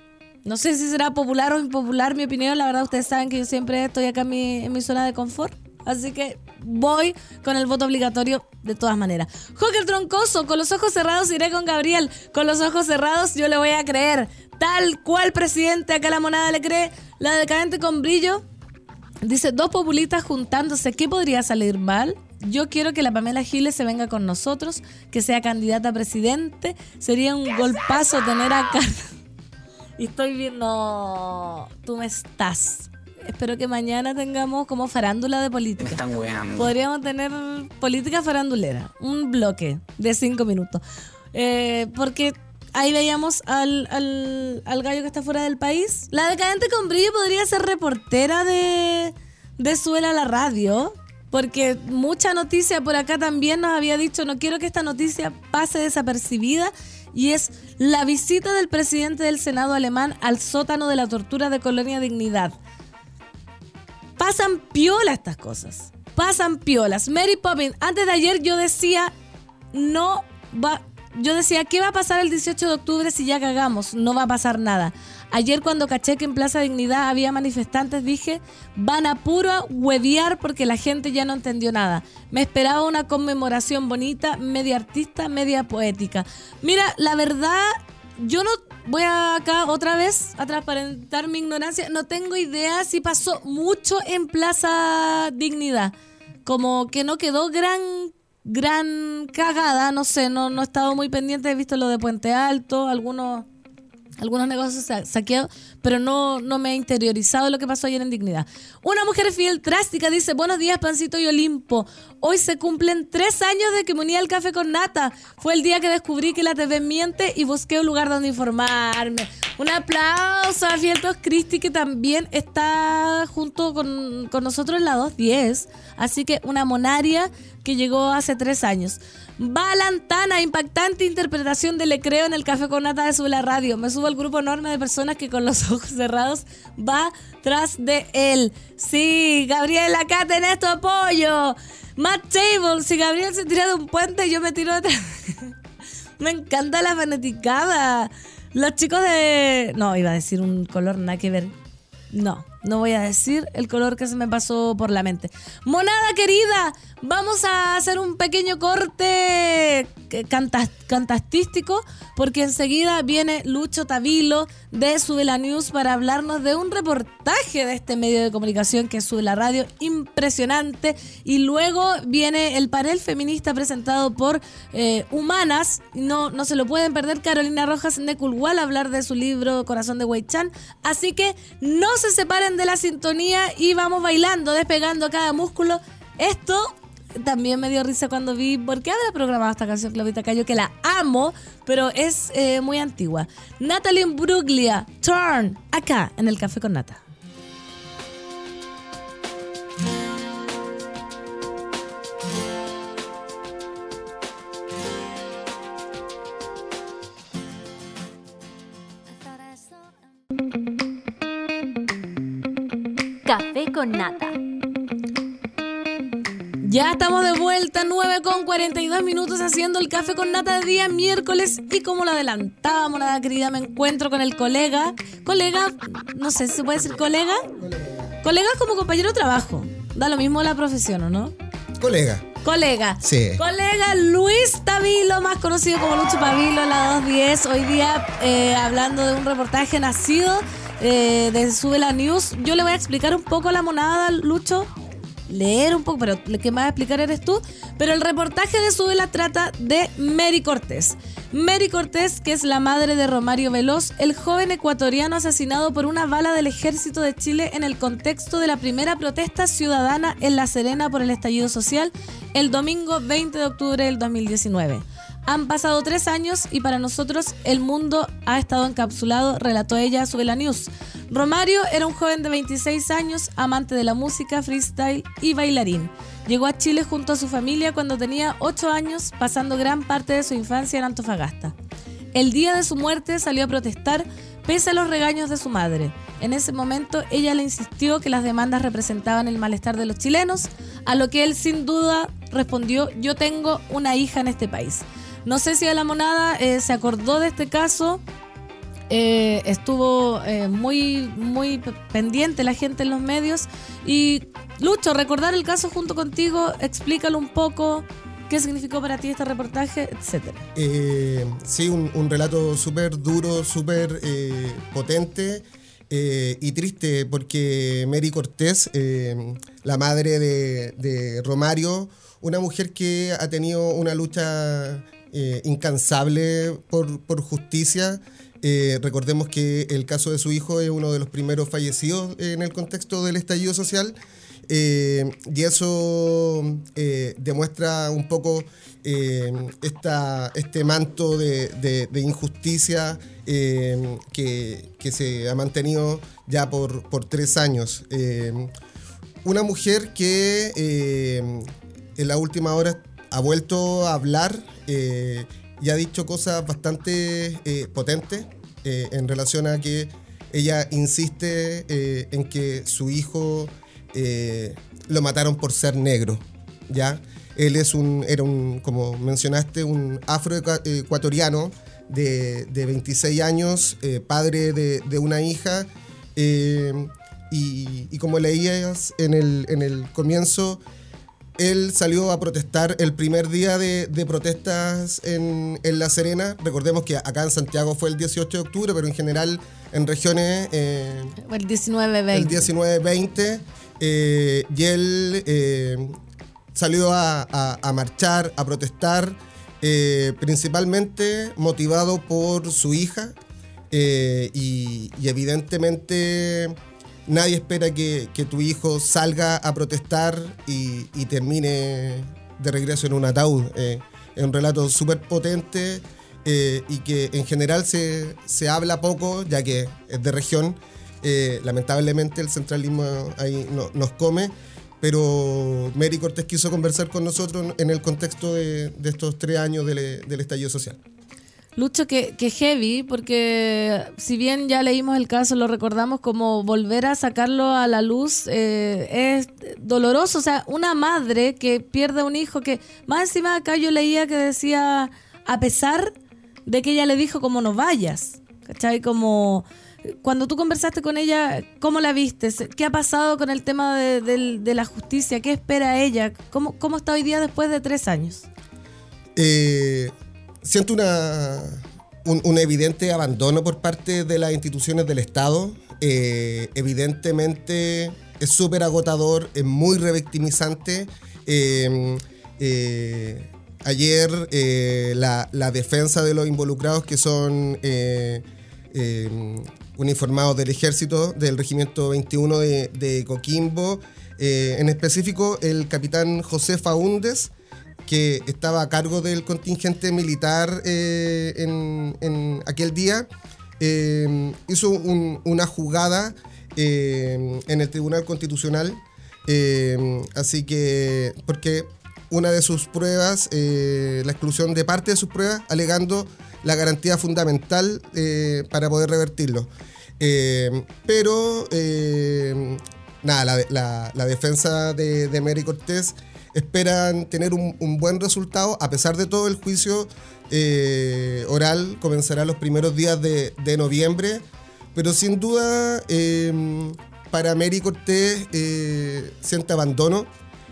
No sé si será popular o impopular mi opinión, la verdad ustedes saben que yo siempre estoy acá en mi, zona de confort. Así que voy con el voto obligatorio de todas maneras. Joker Troncoso, con los ojos cerrados iré con Gabriel. Con los ojos cerrados yo le voy a creer. Tal cual presidente, acá la monada le cree. La decadente con brillo. Dice, dos populistas juntándose, ¿qué podría salir mal? Yo quiero que la Pamela Giles se venga con nosotros, que sea candidata a presidente. Sería un golpazo tener acá. y estoy viendo. Tú me estás. Espero que mañana tengamos como farándula de política. están weando. Podríamos tener política farandulera. Un bloque de cinco minutos. Eh, porque ahí veíamos al, al, al gallo que está fuera del país. La decadente con brillo podría ser reportera de, de Suela a la radio. Porque mucha noticia por acá también nos había dicho, no quiero que esta noticia pase desapercibida, y es la visita del presidente del Senado alemán al sótano de la tortura de Colonia Dignidad. Pasan piola estas cosas. Pasan piolas. Mary Poppins, antes de ayer yo decía, no va, yo decía, ¿qué va a pasar el 18 de octubre si ya cagamos? No va a pasar nada. Ayer cuando caché que en Plaza Dignidad había manifestantes, dije, van a puro hueviar porque la gente ya no entendió nada. Me esperaba una conmemoración bonita, media artista, media poética. Mira, la verdad, yo no voy acá otra vez a transparentar mi ignorancia. No tengo idea si pasó mucho en Plaza Dignidad. Como que no quedó gran gran cagada, no sé, no, no he estado muy pendiente, he visto lo de Puente Alto, algunos algunos negocios saqueados, pero no, no me he interiorizado lo que pasó ayer en Dignidad. Una mujer fiel drástica dice, buenos días, Pancito y Olimpo. Hoy se cumplen tres años de que me uní al café con nata. Fue el día que descubrí que la TV miente y busqué un lugar donde informarme. Un aplauso a Fieltos Cristi, que también está junto con, con nosotros en la 210. Así que una monaria que llegó hace tres años. Valantana, impactante interpretación de Le Creo en el Café con Nata de Sube la Radio. Me subo al grupo enorme de personas que con los ojos cerrados va tras de él. Sí, Gabriel, acá tenés tu apoyo. Matt Table, si Gabriel se tira de un puente, yo me tiro atrás. me encanta la fanaticada. Los chicos de... No, iba a decir un color nada que ver. No, no voy a decir el color que se me pasó por la mente. Monada querida, vamos a hacer un pequeño corte cantastístico porque enseguida viene Lucho Tavilo de Sube News para hablarnos de un reportaje de este medio de comunicación que es Sube la Radio, impresionante. Y luego viene el panel feminista presentado por eh, Humanas, no, no se lo pueden perder, Carolina Rojas de Culhual hablar de su libro Corazón de Weichan. Así que no se separen de la sintonía y vamos bailando, despegando cada músculo. Esto también me dio risa cuando vi por qué habrá programado esta canción Clavita Cayo, que la amo, pero es eh, muy antigua. Natalie Bruglia, Turn, acá en el Café con Nata. Con Nata. Ya estamos de vuelta, 9 con 42 minutos haciendo el café con nata de día miércoles y como lo adelantábamos, nada querida, me encuentro con el colega, colega, no sé si se puede decir colega, colega como compañero de trabajo, da lo mismo la profesión, ¿o no? Colega. Colega. Sí. Colega Luis Tavilo, más conocido como Lucho Pavilo, la 210, hoy día eh, hablando de un reportaje nacido eh, de Sube la News. Yo le voy a explicar un poco la monada, Lucho leer un poco, pero lo que va a explicar eres tú. Pero el reportaje de Subela trata de Mary Cortés. Mary Cortés, que es la madre de Romario Veloz, el joven ecuatoriano asesinado por una bala del ejército de Chile en el contexto de la primera protesta ciudadana en La Serena por el estallido social el domingo 20 de octubre del 2019. Han pasado tres años y para nosotros el mundo ha estado encapsulado, relató ella a Subela News. Romario era un joven de 26 años, amante de la música, freestyle y bailarín. Llegó a Chile junto a su familia cuando tenía 8 años, pasando gran parte de su infancia en Antofagasta. El día de su muerte salió a protestar pese a los regaños de su madre. En ese momento ella le insistió que las demandas representaban el malestar de los chilenos, a lo que él sin duda respondió, yo tengo una hija en este país. No sé si a la monada eh, se acordó de este caso. Eh, estuvo eh, muy, muy pendiente la gente en los medios. Y Lucho, recordar el caso junto contigo, explícalo un poco. ¿Qué significó para ti este reportaje, etcétera? sí, un, relato súper duro, súper potente y triste, porque Mary Cortés, la madre de, de Romario, una mujer que ha tenido una lucha eh, incansable por, justicia. Eh, recordemos que el caso de su hijo es uno de los primeros fallecidos en el contexto del estallido social. Eh, y eso demuestra un poco esta, este manto de, injusticia que, se ha mantenido ya por, por tres años. una mujer que en la última hora ha vuelto a hablar eh, y ha dicho cosas bastante eh, potentes eh, en relación a que ella insiste en que su hijo lo mataron por ser negro, ¿ya? Él es un, era un, como mencionaste, un afroecuatoriano de, de 26 años, padre de, una hija, y, como leías en el, en el comienzo, él salió a protestar el primer día de, protestas en, La Serena. Recordemos que acá en Santiago fue el 18 de octubre, pero en general en regiones... Eh, el 19-20. El 19-20. Eh, y él eh, salió a, marchar, a protestar, principalmente motivado por su hija. y evidentemente nadie espera que, tu hijo salga a protestar y, termine de regreso en un ataúd. Eh, es un relato súper potente eh, y que en general se, habla poco, ya que es de región. Eh, lamentablemente el centralismo ahí nos come, pero Mary Cortés quiso conversar con nosotros en el contexto de, estos tres años del estallido social. Lucho, que, que, heavy, porque si bien ya leímos el caso, lo recordamos como volver a sacarlo a la luz eh, es doloroso. O sea, una madre que pierde un hijo, que más encima acá yo leía que decía, a pesar de que ella le dijo como no vayas, ¿cachai? Como cuando tú conversaste con ella, ¿cómo la viste? ¿Qué ha pasado con el tema de, la justicia? ¿Qué espera ella? ¿Cómo, ¿Cómo está hoy día después de tres años? Eh, siento una, un, evidente abandono por parte de las instituciones del Estado. Eh, evidentemente es súper agotador, es muy revictimizante. Eh, eh, ayer la, defensa de los involucrados que son uniformados del ejército del regimiento 21 de, Coquimbo, en específico el capitán José Faúndes, que estaba a cargo del contingente militar eh, en, aquel día, eh, hizo una jugada eh, en el Tribunal Constitucional, así que, porque una de sus pruebas, la exclusión de parte de sus pruebas, alegando la garantía fundamental para poder revertirlo. pero, nada, la, defensa de, de Mary Cortés esperan tener un, buen resultado. A pesar de todo, el juicio eh, oral comenzará los primeros días de, noviembre. Pero sin duda, para Mary Cortés eh, siente abandono.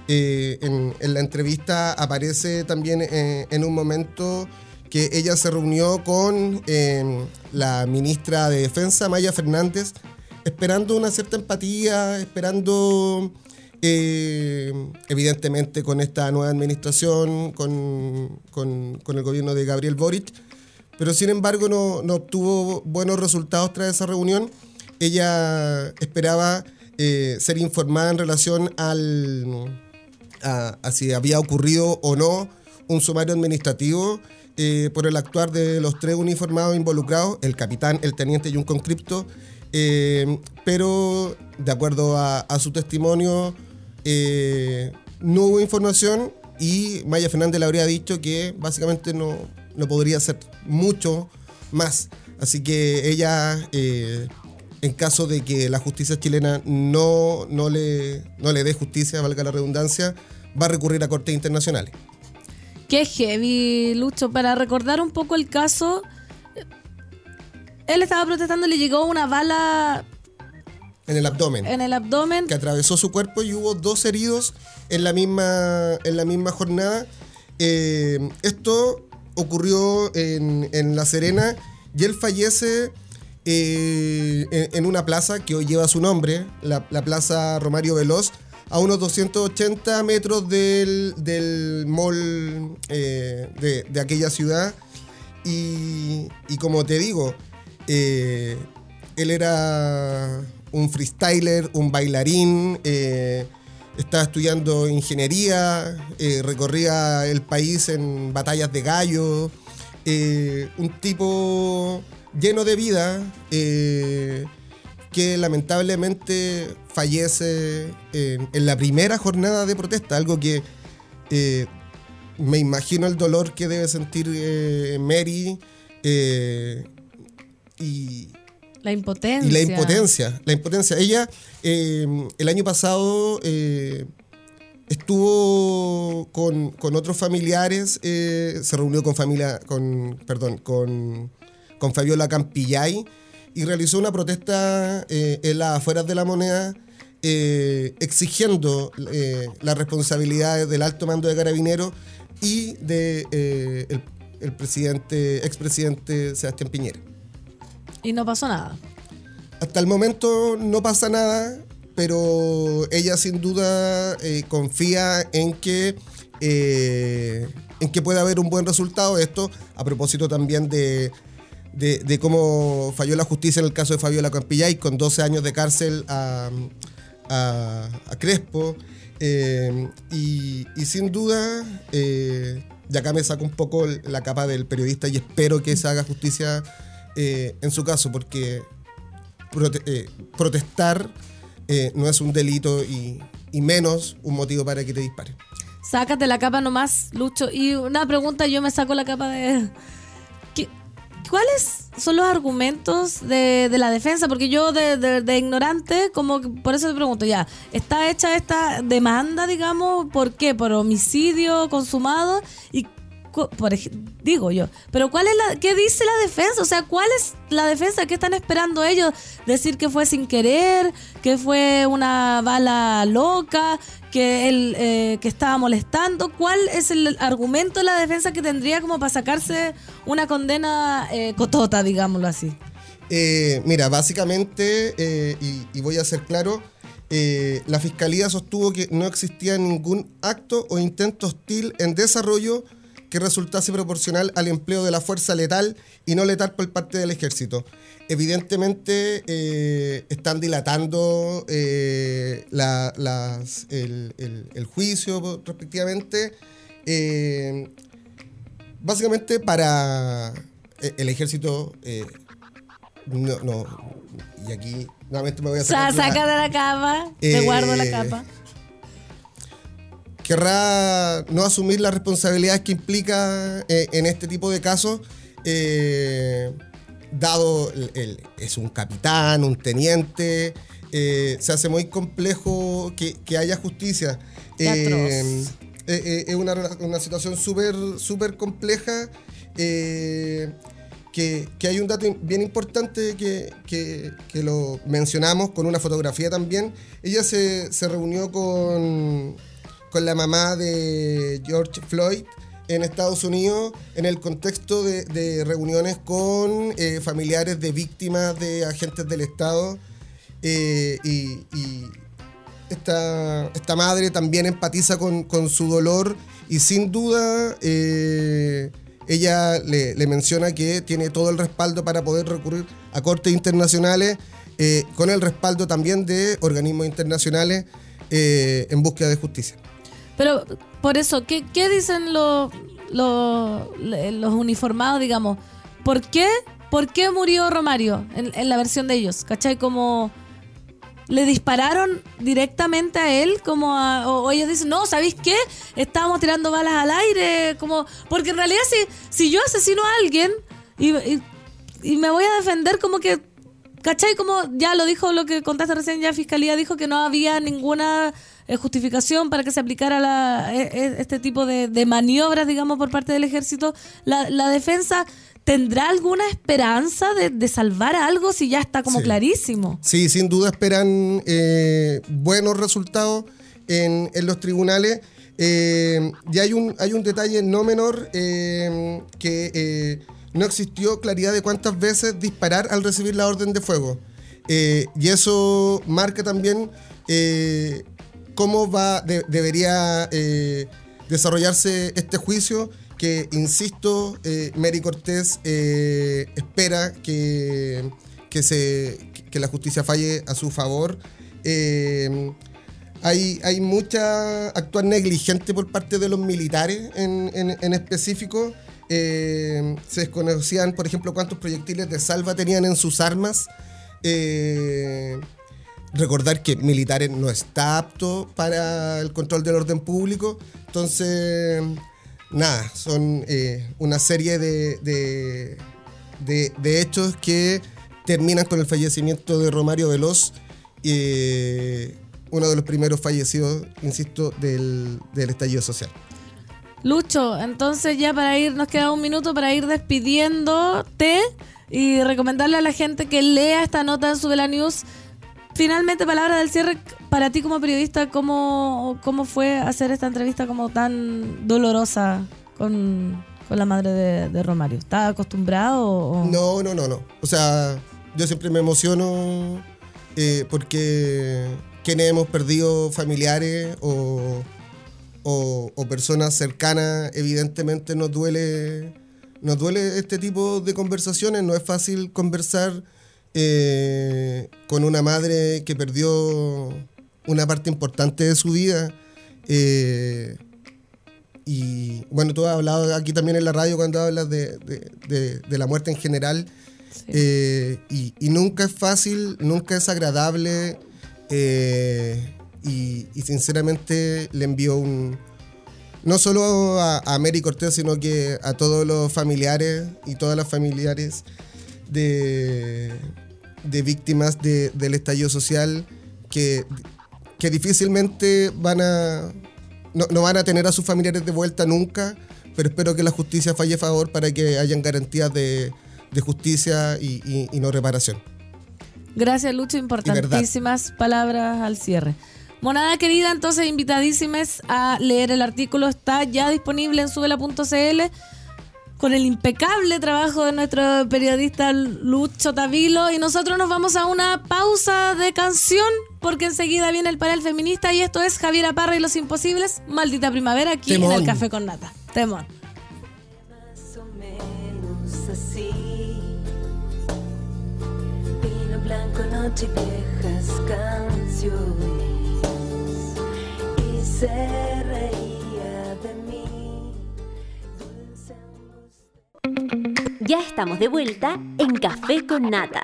Eh, en, la entrevista aparece también en un momento que ella se reunió con em, la ministra de Defensa, Maya Fernández, esperando una cierta empatía, esperando eh, evidentemente con esta nueva administración, con, con- con el gobierno de Gabriel Boric, pero sin embargo no, no obtuvo buenos resultados tras esa reunión. Ella esperaba eh, ser informada en relación al, a, si había ocurrido o no un sumario administrativo eh, por el actuar de los tres uniformados involucrados, el capitán, el teniente y un conscripto, eh, pero de acuerdo a, su testimonio eh, no hubo información y Maya Fernández le habría dicho que básicamente no, no podría hacer mucho más. Así que ella, en caso de que la justicia chilena no, no, le, no le dé justicia, valga la redundancia, va a recurrir a cortes internacionales. Qué heavy, Lucho. Para recordar un poco el caso, él estaba protestando, le llegó una bala En el abdomen. en el abdomen. que atravesó su cuerpo y hubo dos heridos en la misma, en la misma jornada. Eh, esto ocurrió en, en La Serena y él fallece eh, en, una plaza que hoy lleva su nombre, la, la Plaza Romario Veloz, a unos 280 metros del, del mall eh, de, aquella ciudad. Y, y como te digo, eh, él era un freestyler, un bailarín, estaba estudiando ingeniería, recorría el país en batallas de gallo, un tipo lleno de vida eh, que lamentablemente fallece en, en la primera jornada de protesta, algo que eh, me imagino el dolor que debe sentir eh, Mary y, La impotencia. y la impotencia. La impotencia. Ella el año pasado estuvo con, con otros familiares, se reunió con familia, con, perdón, con, con Fabiola Campillay y realizó una protesta eh, en las afueras de la moneda eh, exigiendo eh, las responsabilidades del alto mando de carabineros y de eh, el, el presidente, expresidente Sebastián Piñera. Y no pasó nada. Hasta el momento no pasa nada, pero ella sin duda confía en que, en que pueda haber un buen resultado. Esto a propósito también de, de, cómo falló la justicia en el caso de Fabiola Campillay, con 12 años de cárcel a, a- Crespo. Eh, y, sin duda, eh, acá me saco un poco la capa del periodista y espero que se haga justicia eh, en su caso, porque eh, protestar no es un delito y, y menos un motivo para que te disparen. Sácate la capa nomás, Lucho. Y una pregunta, yo me saco la capa de... ¿Qué- ¿Cuáles son los argumentos de, de la defensa? Porque yo de, ignorante, como que por eso te pregunto, ya, ¿está hecha esta demanda, digamos? ¿Por qué? ¿Por homicidio consumado? Y por digo yo, pero ¿cuál es la qué dice la defensa? O sea, ¿cuál es la defensa? ¿Qué están esperando ellos? Decir que fue sin querer, que fue una bala loca, que él eh, que estaba molestando. ¿Cuál es el argumento de la defensa que tendría como para sacarse una condena eh, cotota, digámoslo así? Eh, mira, básicamente, eh, y, y voy a ser claro, eh, la Fiscalía sostuvo que no existía ningún acto o intento hostil en desarrollo que resultase proporcional al empleo de la fuerza letal y no letal por parte del ejército. Evidentemente eh, están dilatando eh, la- las- el, el- el juicio respectivamente. eh, básicamente para el ejército no, no. Y aquí nuevamente me voy a O sea, sacar. saca de la capa, te guardo la capa. querrá no asumir las responsabilidades que implica en este tipo de casos, eh, dado el, el- es un capitán, un teniente, eh, se hace muy complejo que, que haya justicia. Eh, eh, es una, una situación súper súper compleja. eh, que, que hay un dato bien importante que, que- que lo mencionamos con una fotografía también. Ella se, se reunió con, con la mamá de George Floyd en Estados Unidos en el contexto de, reuniones con eh, familiares de víctimas de agentes del Estado. eh, y, esta, esta madre también empatiza con, su dolor y sin duda eh, ella le, menciona que tiene todo el respaldo para poder recurrir a cortes internacionales, con el respaldo también de organismos internacionales eh, en búsqueda de justicia. Pero por eso, ¿qué, qué dicen los, los, los uniformados, digamos? ¿Por qué, ¿Por qué murió Romario en, en la versión de ellos? ¿Cachai? Como le dispararon directamente a él, como a- o, ellos dicen, no, ¿sabéis qué? Estábamos tirando balas al aire, como, porque en realidad si, si yo asesino a alguien y, y- y me voy a defender como que, ¿cachai? Como ya lo dijo lo que contaste recién, ya Fiscalía dijo que no había ninguna eh, justificación para que se aplicara la, e- e- este tipo de, de maniobras, digamos, por parte del ejército. La, la defensa... ¿Tendrá alguna esperanza de, de salvar algo si ya está como Sí. clarísimo? Sí, sin duda esperan eh, buenos resultados en, en los tribunales. Eh, y hay un, hay un detalle no menor eh, que eh, no existió claridad de cuántas veces disparar al recibir la orden de fuego. Eh, y eso marca también eh, cómo va, de- debería eh, desarrollarse este juicio que, insisto, eh, Mary Cortés eh, espera que, que, se, que la justicia falle a su favor. Eh, hay, hay mucha actuar negligente por parte de los militares en, en- específico. Se desconocían, por ejemplo, cuántos proyectiles de salva tenían en sus armas. Recordar que militares no está apto para el control del orden público. Entonces, nada, son eh, una serie de, de, de- hechos que terminan con el fallecimiento de Romario Veloz, eh, uno de los primeros fallecidos, insisto, del, del estallido social. Lucho, entonces ya para ir, nos queda un minuto para ir despidiéndote y recomendarle a la gente que lea esta nota en Subela News. Finalmente, palabra del cierre, para ti como periodista, ¿cómo, cómo fue hacer esta entrevista como tan dolorosa con, con la madre de, Romario? ¿Estás acostumbrado o...? No, no, no, no. O sea, yo siempre me emociono eh, porque quienes hemos perdido familiares o, o- o personas cercanas, evidentemente nos duele, nos duele este tipo de conversaciones. No es fácil conversar eh, con una madre que perdió una parte importante de su vida. eh, y bueno, tú has hablado aquí también en la radio cuando hablas de, de- de- de la muerte en general. Eh, y, y nunca es fácil, nunca es agradable. y, y sinceramente le envío un. No solo a, a Mary Cortés, sino que a todos los familiares y todas las familiares de, de víctimas de- del estallido social que, que difícilmente van a. No, no van a tener a sus familiares de vuelta nunca, pero espero que la justicia falle a favor para que hayan garantías de, de justicia y, y- y no reparación. Gracias, Lucho. Importantísimas palabras al cierre. Monada querida, entonces invitadísimas a leer el artículo. Está ya disponible en subela.cl con el impecable trabajo de nuestro periodista Lucho Tavilo. Y nosotros nos vamos a una pausa de canción porque enseguida viene el panel feminista y esto es Javiera Parra y los Imposibles. Maldita primavera aquí en el. Café con Nata. Temón. más o menos así. Vino blanco, noche y viejas canciones. Y se Ya estamos de vuelta en Café con Nata.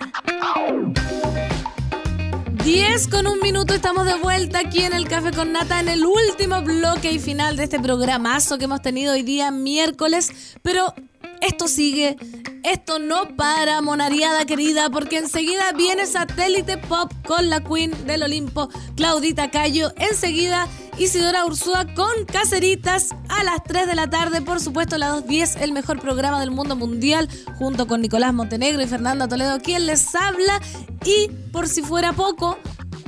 10 con un minuto, estamos de vuelta aquí en el Café con Nata en el último bloque y final de este programazo que hemos tenido hoy día miércoles. Pero esto sigue, esto no para, monariada querida, porque enseguida viene Satélite Pop con la Queen del Olimpo, Claudita Cayo. Enseguida Isidora Ursúa con Caceritas a las 3 de la tarde. Por supuesto, a las 2.10, el mejor programa del mundo mundial, junto con Nicolás Montenegro y Fernanda Toledo, quien les habla. Y por si fuera poco,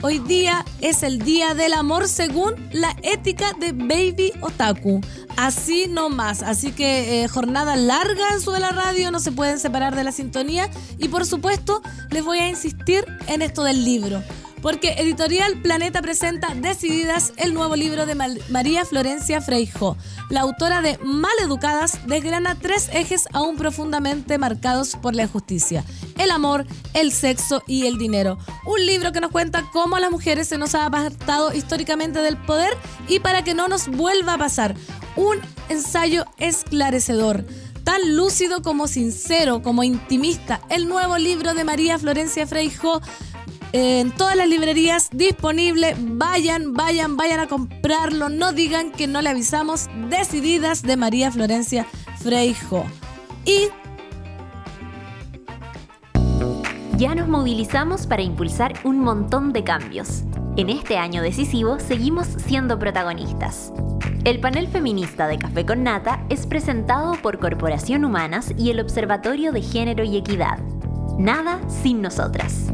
hoy día es el Día del Amor según la ética de Baby Otaku. Así nomás. Así que eh, jornada larga en su de la radio, no se pueden separar de la sintonía. Y por supuesto, les voy a insistir en esto del libro. Porque Editorial Planeta presenta Decididas, el nuevo libro de María Florencia Freijo. La autora de Maleducadas desgrana tres ejes aún profundamente marcados por la injusticia. El amor, el sexo y el dinero. Un libro que nos cuenta cómo a las mujeres se nos ha apartado históricamente del poder y para que no nos vuelva a pasar. Un ensayo esclarecedor tan lúcido como sincero, como intimista. El nuevo libro de María Florencia Freijo en todas las librerías disponible. Vayan, vayan, vayan a comprarlo. No digan que no le avisamos. Decididas de María Florencia Freijo. Y Ya nos movilizamos para impulsar un montón de cambios. En este año decisivo seguimos siendo protagonistas. El panel feminista de Café con Nata es presentado por Corporación Humanas y el Observatorio de Género y Equidad. Nada sin nosotras.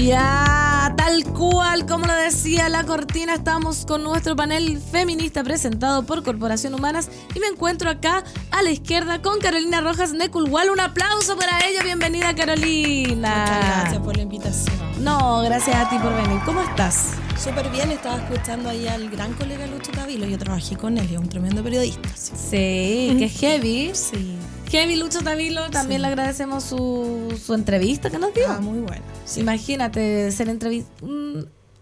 Ya, tal cual, como lo decía la cortina, estamos con nuestro panel feminista presentado por Corporación Humanas y me encuentro acá a la izquierda con Carolina Rojas Neculwal. Un aplauso para ella. Bienvenida, Carolina. Muchas gracias por la invitación. No, gracias a ti por venir. ¿Cómo estás? Súper bien, estaba escuchando ahí al gran colega Lucho Tavilo. Yo trabajé con él, es un tremendo periodista. Sí. Sí, que heavy. Sí. Heavy Lucho Tavilo, también Sí. le agradecemos su, su entrevista que nos dio. Ah, muy bueno. Imagínate ser entrevistada.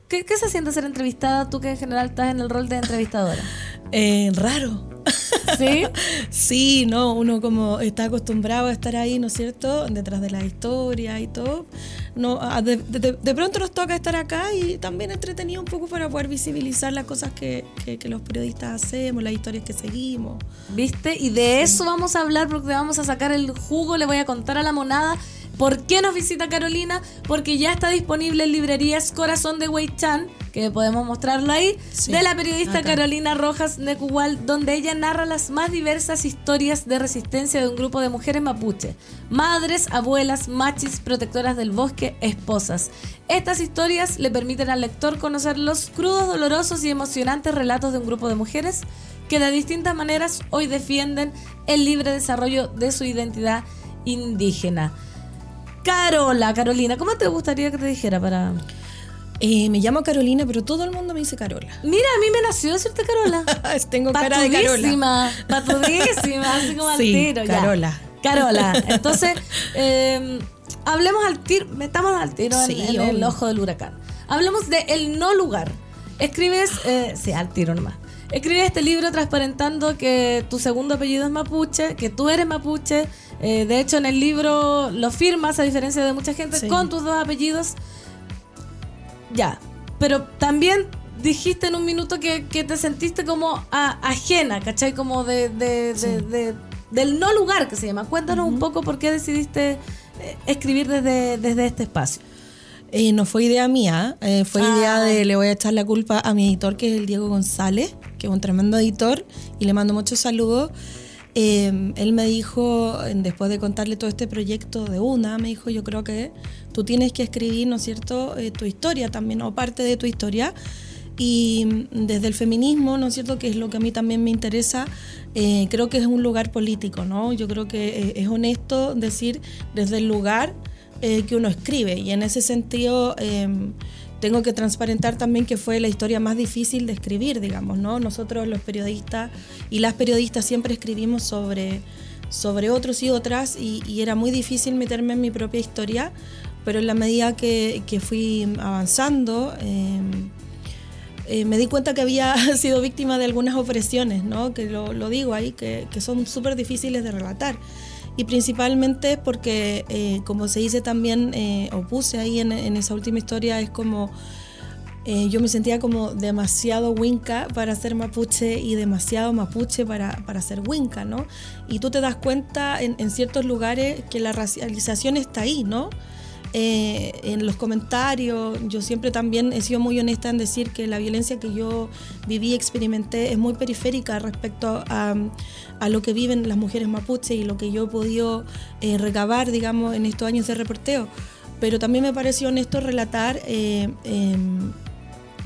¿Qué, ¿Qué se siente ser entrevistada tú que en general estás en el rol de entrevistadora? Eh, raro. ¿Sí? Sí, no, uno como está acostumbrado a estar ahí, ¿no es cierto? Detrás de la historia y todo. No, de, de- de pronto nos toca estar acá y también entretenido un poco para poder visibilizar las cosas que, que- que los periodistas hacemos, las historias que seguimos. ¿Viste? Y de eso vamos a hablar porque vamos a sacar el jugo, le voy a contar a la monada. ¿Por qué nos visita Carolina? Porque ya está disponible en librerías Corazón de Wei Chan, que podemos mostrarlo ahí, Sí, de la periodista acá. Carolina Rojas Necuwal, donde ella narra las más diversas historias de resistencia de un grupo de mujeres mapuche. Madres, abuelas, machis, protectoras del bosque, esposas. Estas historias le permiten al lector conocer los crudos, dolorosos y emocionantes relatos de un grupo de mujeres que de distintas maneras hoy defienden el libre desarrollo de su identidad indígena. Carola, Carolina, ¿cómo te gustaría que te dijera para...? Eh, me llamo Carolina, pero todo el mundo me dice Carola. Mira, a mí me nació decirte Carola. Tengo cara de Carola. Patudísima, patudísima, así como al tiro. ya. Carola. Carola. Entonces, eh, hablemos al tiro, metamos al tiro en- Sí, en, el ojo del huracán. Hablemos de el no lugar. Escribes, eh, sí, al tiro nomás. Escribes este libro transparentando que tu segundo apellido es mapuche, que tú eres mapuche. Eh, de hecho, en el libro lo firmas, a diferencia de mucha gente, Sí. con tus dos apellidos. Ya, pero también dijiste en un minuto que, que te sentiste como a- ajena, ¿cachai? Como de, de- de- de- del no lugar que se llama. Cuéntanos un poco por qué decidiste eh, escribir desde, desde este espacio. Eh, no fue idea mía, eh, fue Ah. idea de, le voy a echar la culpa a mi editor, que es el Diego González, que es un tremendo editor, y le mando muchos saludos. Eh, él me dijo, después de contarle todo este proyecto de una, me dijo, yo creo que tú tienes que escribir, ¿no es cierto?, Eh, tu historia también, o parte de tu historia. Y mm, desde el feminismo, ¿no es cierto?, que es lo que a mí también me interesa, eh, creo que es un lugar político, ¿no? Yo creo que eh, es honesto decir desde el lugar eh, que uno escribe. Y en ese sentido eh, tengo que transparentar también que fue la historia más difícil de escribir, digamos, ¿no? Nosotros los periodistas y las periodistas siempre escribimos sobre, sobre otros y otras y, y era muy difícil meterme en mi propia historia, pero en la medida que, que fui avanzando... eh, eh, me di cuenta que había sido víctima de algunas opresiones, ¿no? que lo, lo digo ahí, que, que son súper difíciles de relatar. Y principalmente porque, eh, como se dice también, eh, o puse ahí en, en esa última historia, es como eh, yo me sentía como demasiado winca para ser mapuche y demasiado mapuche para, para ser winca, ¿no? Y tú te das cuenta en, en ciertos lugares que la racialización está ahí, ¿no? Eh, en los comentarios, yo siempre también he sido muy honesta en decir que la violencia que yo viví experimenté es muy periférica respecto a, a lo que viven las mujeres mapuche y lo que yo he podido eh, recabar, digamos, en estos años de reporteo. Pero también me pareció honesto relatar eh, em,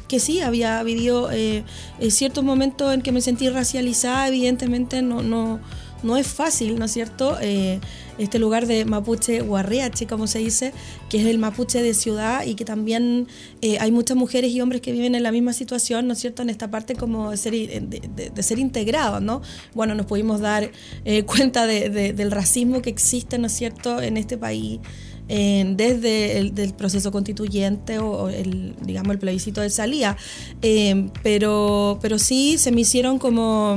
que sí, había vivido eh, eh, ciertos momentos en que me sentí racializada, evidentemente no, no, no es fácil, ¿no es cierto? Eh, este lugar de Mapuche Huarriache, como se dice, que es el Mapuche de ciudad y que también eh, hay muchas mujeres y hombres que viven en la misma situación, ¿no es cierto? En esta parte como de ser, de, de- ser integrados, ¿no? Bueno, nos pudimos dar eh, cuenta de- de- del racismo que existe, ¿no es cierto?, en este país. eh, desde el proceso constituyente o, el digamos el plebiscito de salida Eh, pero pero sí se me hicieron como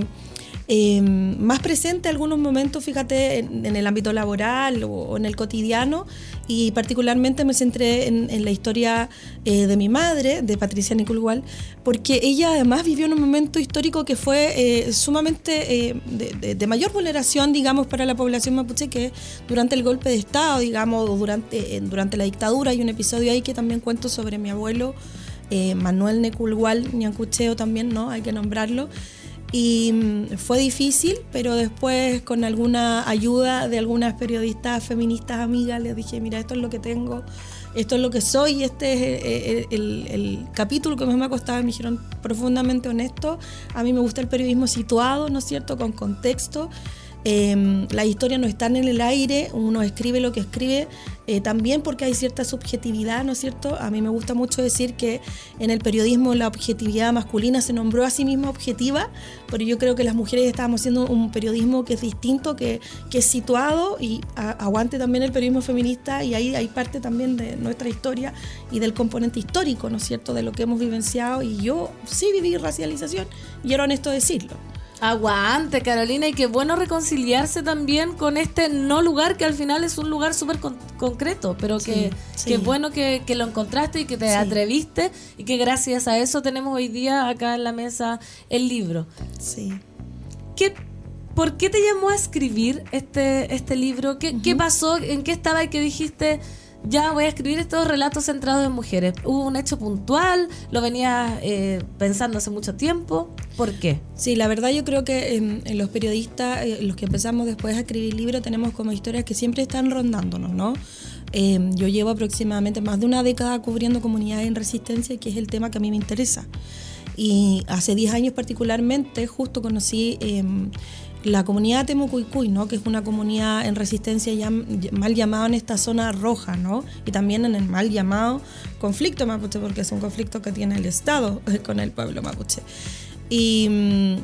eh, más presente algunos momentos, fíjate, en, en el ámbito laboral o, o en el cotidiano y particularmente me centré en, en la historia eh, de mi madre, de Patricia Nicolgual, porque ella además vivió en un momento histórico que fue eh, sumamente eh, de, de- de mayor vulneración, digamos, para la población mapuche que durante el golpe de Estado, digamos, durante, eh, durante la dictadura. Hay un episodio ahí que también cuento sobre mi abuelo. eh, Manuel Neculgual, Ñancucheo también, ¿no? Hay que nombrarlo. Y mm, fue difícil, pero después con alguna ayuda de algunas periodistas feministas amigas les dije, mira, esto es lo que tengo, esto es lo que soy, este es eh, el, el- el capítulo que más me ha costado, me dijeron profundamente honesto, a mí me gusta el periodismo situado, ¿no es cierto?, con contexto. Eh, las historias no están en el aire, uno escribe lo que escribe, eh, también porque hay cierta subjetividad, ¿no es cierto? A mí me gusta mucho decir que en el periodismo la objetividad masculina se nombró a sí misma objetiva, pero yo creo que las mujeres estábamos haciendo un periodismo que es distinto, que, que es situado y a- aguante también el periodismo feminista y ahí hay parte también de nuestra historia y del componente histórico, ¿no es cierto?, de lo que hemos vivenciado y yo sí viví racialización y era honesto decirlo. Aguante, Carolina, y qué bueno reconciliarse también con este no lugar que al final es un lugar súper con- concreto, pero que, Sí, que sí. bueno que, que lo encontraste y que te Sí. atreviste y que gracias a eso tenemos hoy día acá en la mesa el libro. Sí. ¿Qué, ¿Por qué te llamó a escribir este, este libro? ¿Qué, qué pasó? ¿En qué estaba y que dijiste, ya voy a escribir estos relatos centrados en mujeres? ¿Hubo un hecho puntual? ¿Lo venías eh, pensando hace mucho tiempo? ¿Por qué? Sí, la verdad yo creo que los periodistas, eh, los que empezamos después a escribir libros, tenemos como historias que siempre están rondándonos, ¿no? Eh, yo llevo aproximadamente más de una década cubriendo comunidades en resistencia, que es el tema que a mí me interesa. Y hace 10 años particularmente, justo conocí eh, la comunidad Temucuicuy, ¿no? que es una comunidad en resistencia llam- mal llamada en esta zona roja, ¿no? y también en el mal llamado conflicto mapuche, porque es un conflicto que tiene el Estado con el pueblo mapuche. Y mm,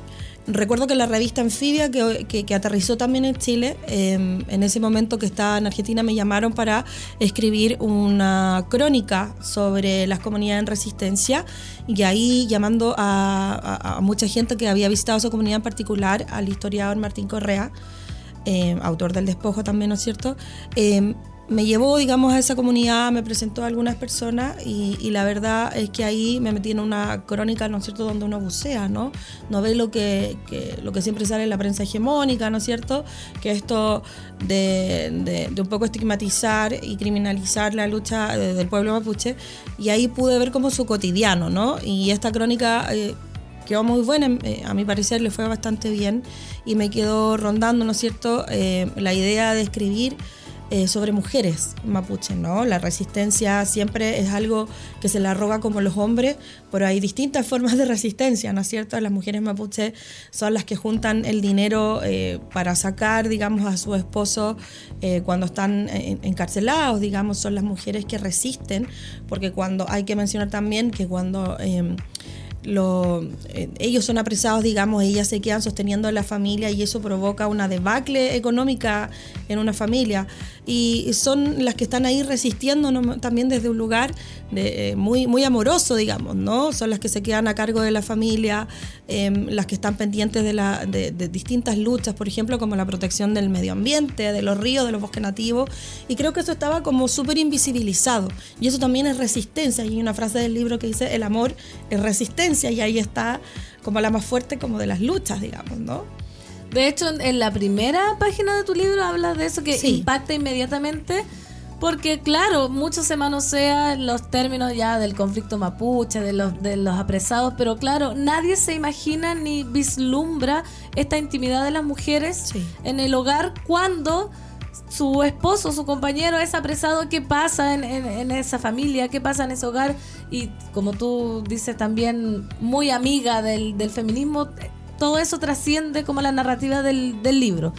recuerdo que la revista Anfibia, que, que- que aterrizó también en Chile, eh, en ese momento que estaba en Argentina, me llamaron para escribir una crónica sobre las comunidades en resistencia. Y ahí llamando a, a- a mucha gente que había visitado esa comunidad en particular, al historiador Martín Correa, eh, autor del despojo también, ¿no es cierto? Eh, me llevó, digamos, a esa comunidad, me presentó a algunas personas y, y la verdad es que ahí me metí en una crónica, ¿no es cierto?, donde uno bucea, ¿no? No ve lo que, que- lo que siempre sale en la prensa hegemónica, ¿no es cierto? Que esto de, de- de un poco estigmatizar y criminalizar la lucha eh, del pueblo mapuche y ahí pude ver como su cotidiano, ¿no? Y esta crónica... eh, quedó muy buena, eh, a mi parecer le fue bastante bien y me quedó rondando, ¿no es cierto?, Eh, la idea de escribir eh, sobre mujeres mapuches, ¿no? La resistencia siempre es algo que se la roga como los hombres, pero hay distintas formas de resistencia, ¿no es cierto? Las mujeres mapuches son las que juntan el dinero eh, para sacar, digamos, a su esposo eh, cuando están en- encarcelados, digamos, son las mujeres que resisten, porque cuando hay que mencionar también que cuando... lo- eh, ellos son apresados, digamos, ellas se quedan sosteniendo a la familia y eso provoca una debacle económica en una familia. Y son las que están ahí resistiendo también desde un lugar de, eh, muy, muy amoroso, digamos, ¿no? Son las que se quedan a cargo de la familia, em, las que están pendientes de, la, de, de distintas luchas, por ejemplo, como la protección del medio ambiente, de los ríos, de los bosques nativos. Y creo que eso estaba como súper invisibilizado. Y eso también es resistencia. Hay una frase del libro que dice, el amor es resistencia. Y ahí está como la más fuerte como de las luchas, digamos, ¿no? De hecho, en, en la primera página de tu libro hablas de eso que Sí. impacta inmediatamente. Porque, claro, mucho se manosea los términos ya del conflicto mapuche, de los, de los apresados, pero claro, nadie se imagina ni vislumbra esta intimidad de las mujeres Sí. en el hogar cuando su esposo, su compañero es apresado, qué pasa en, en- en esa familia, qué pasa en ese hogar. Y como tú dices también, muy amiga del, del feminismo, todo eso trasciende como la narrativa del, del libro.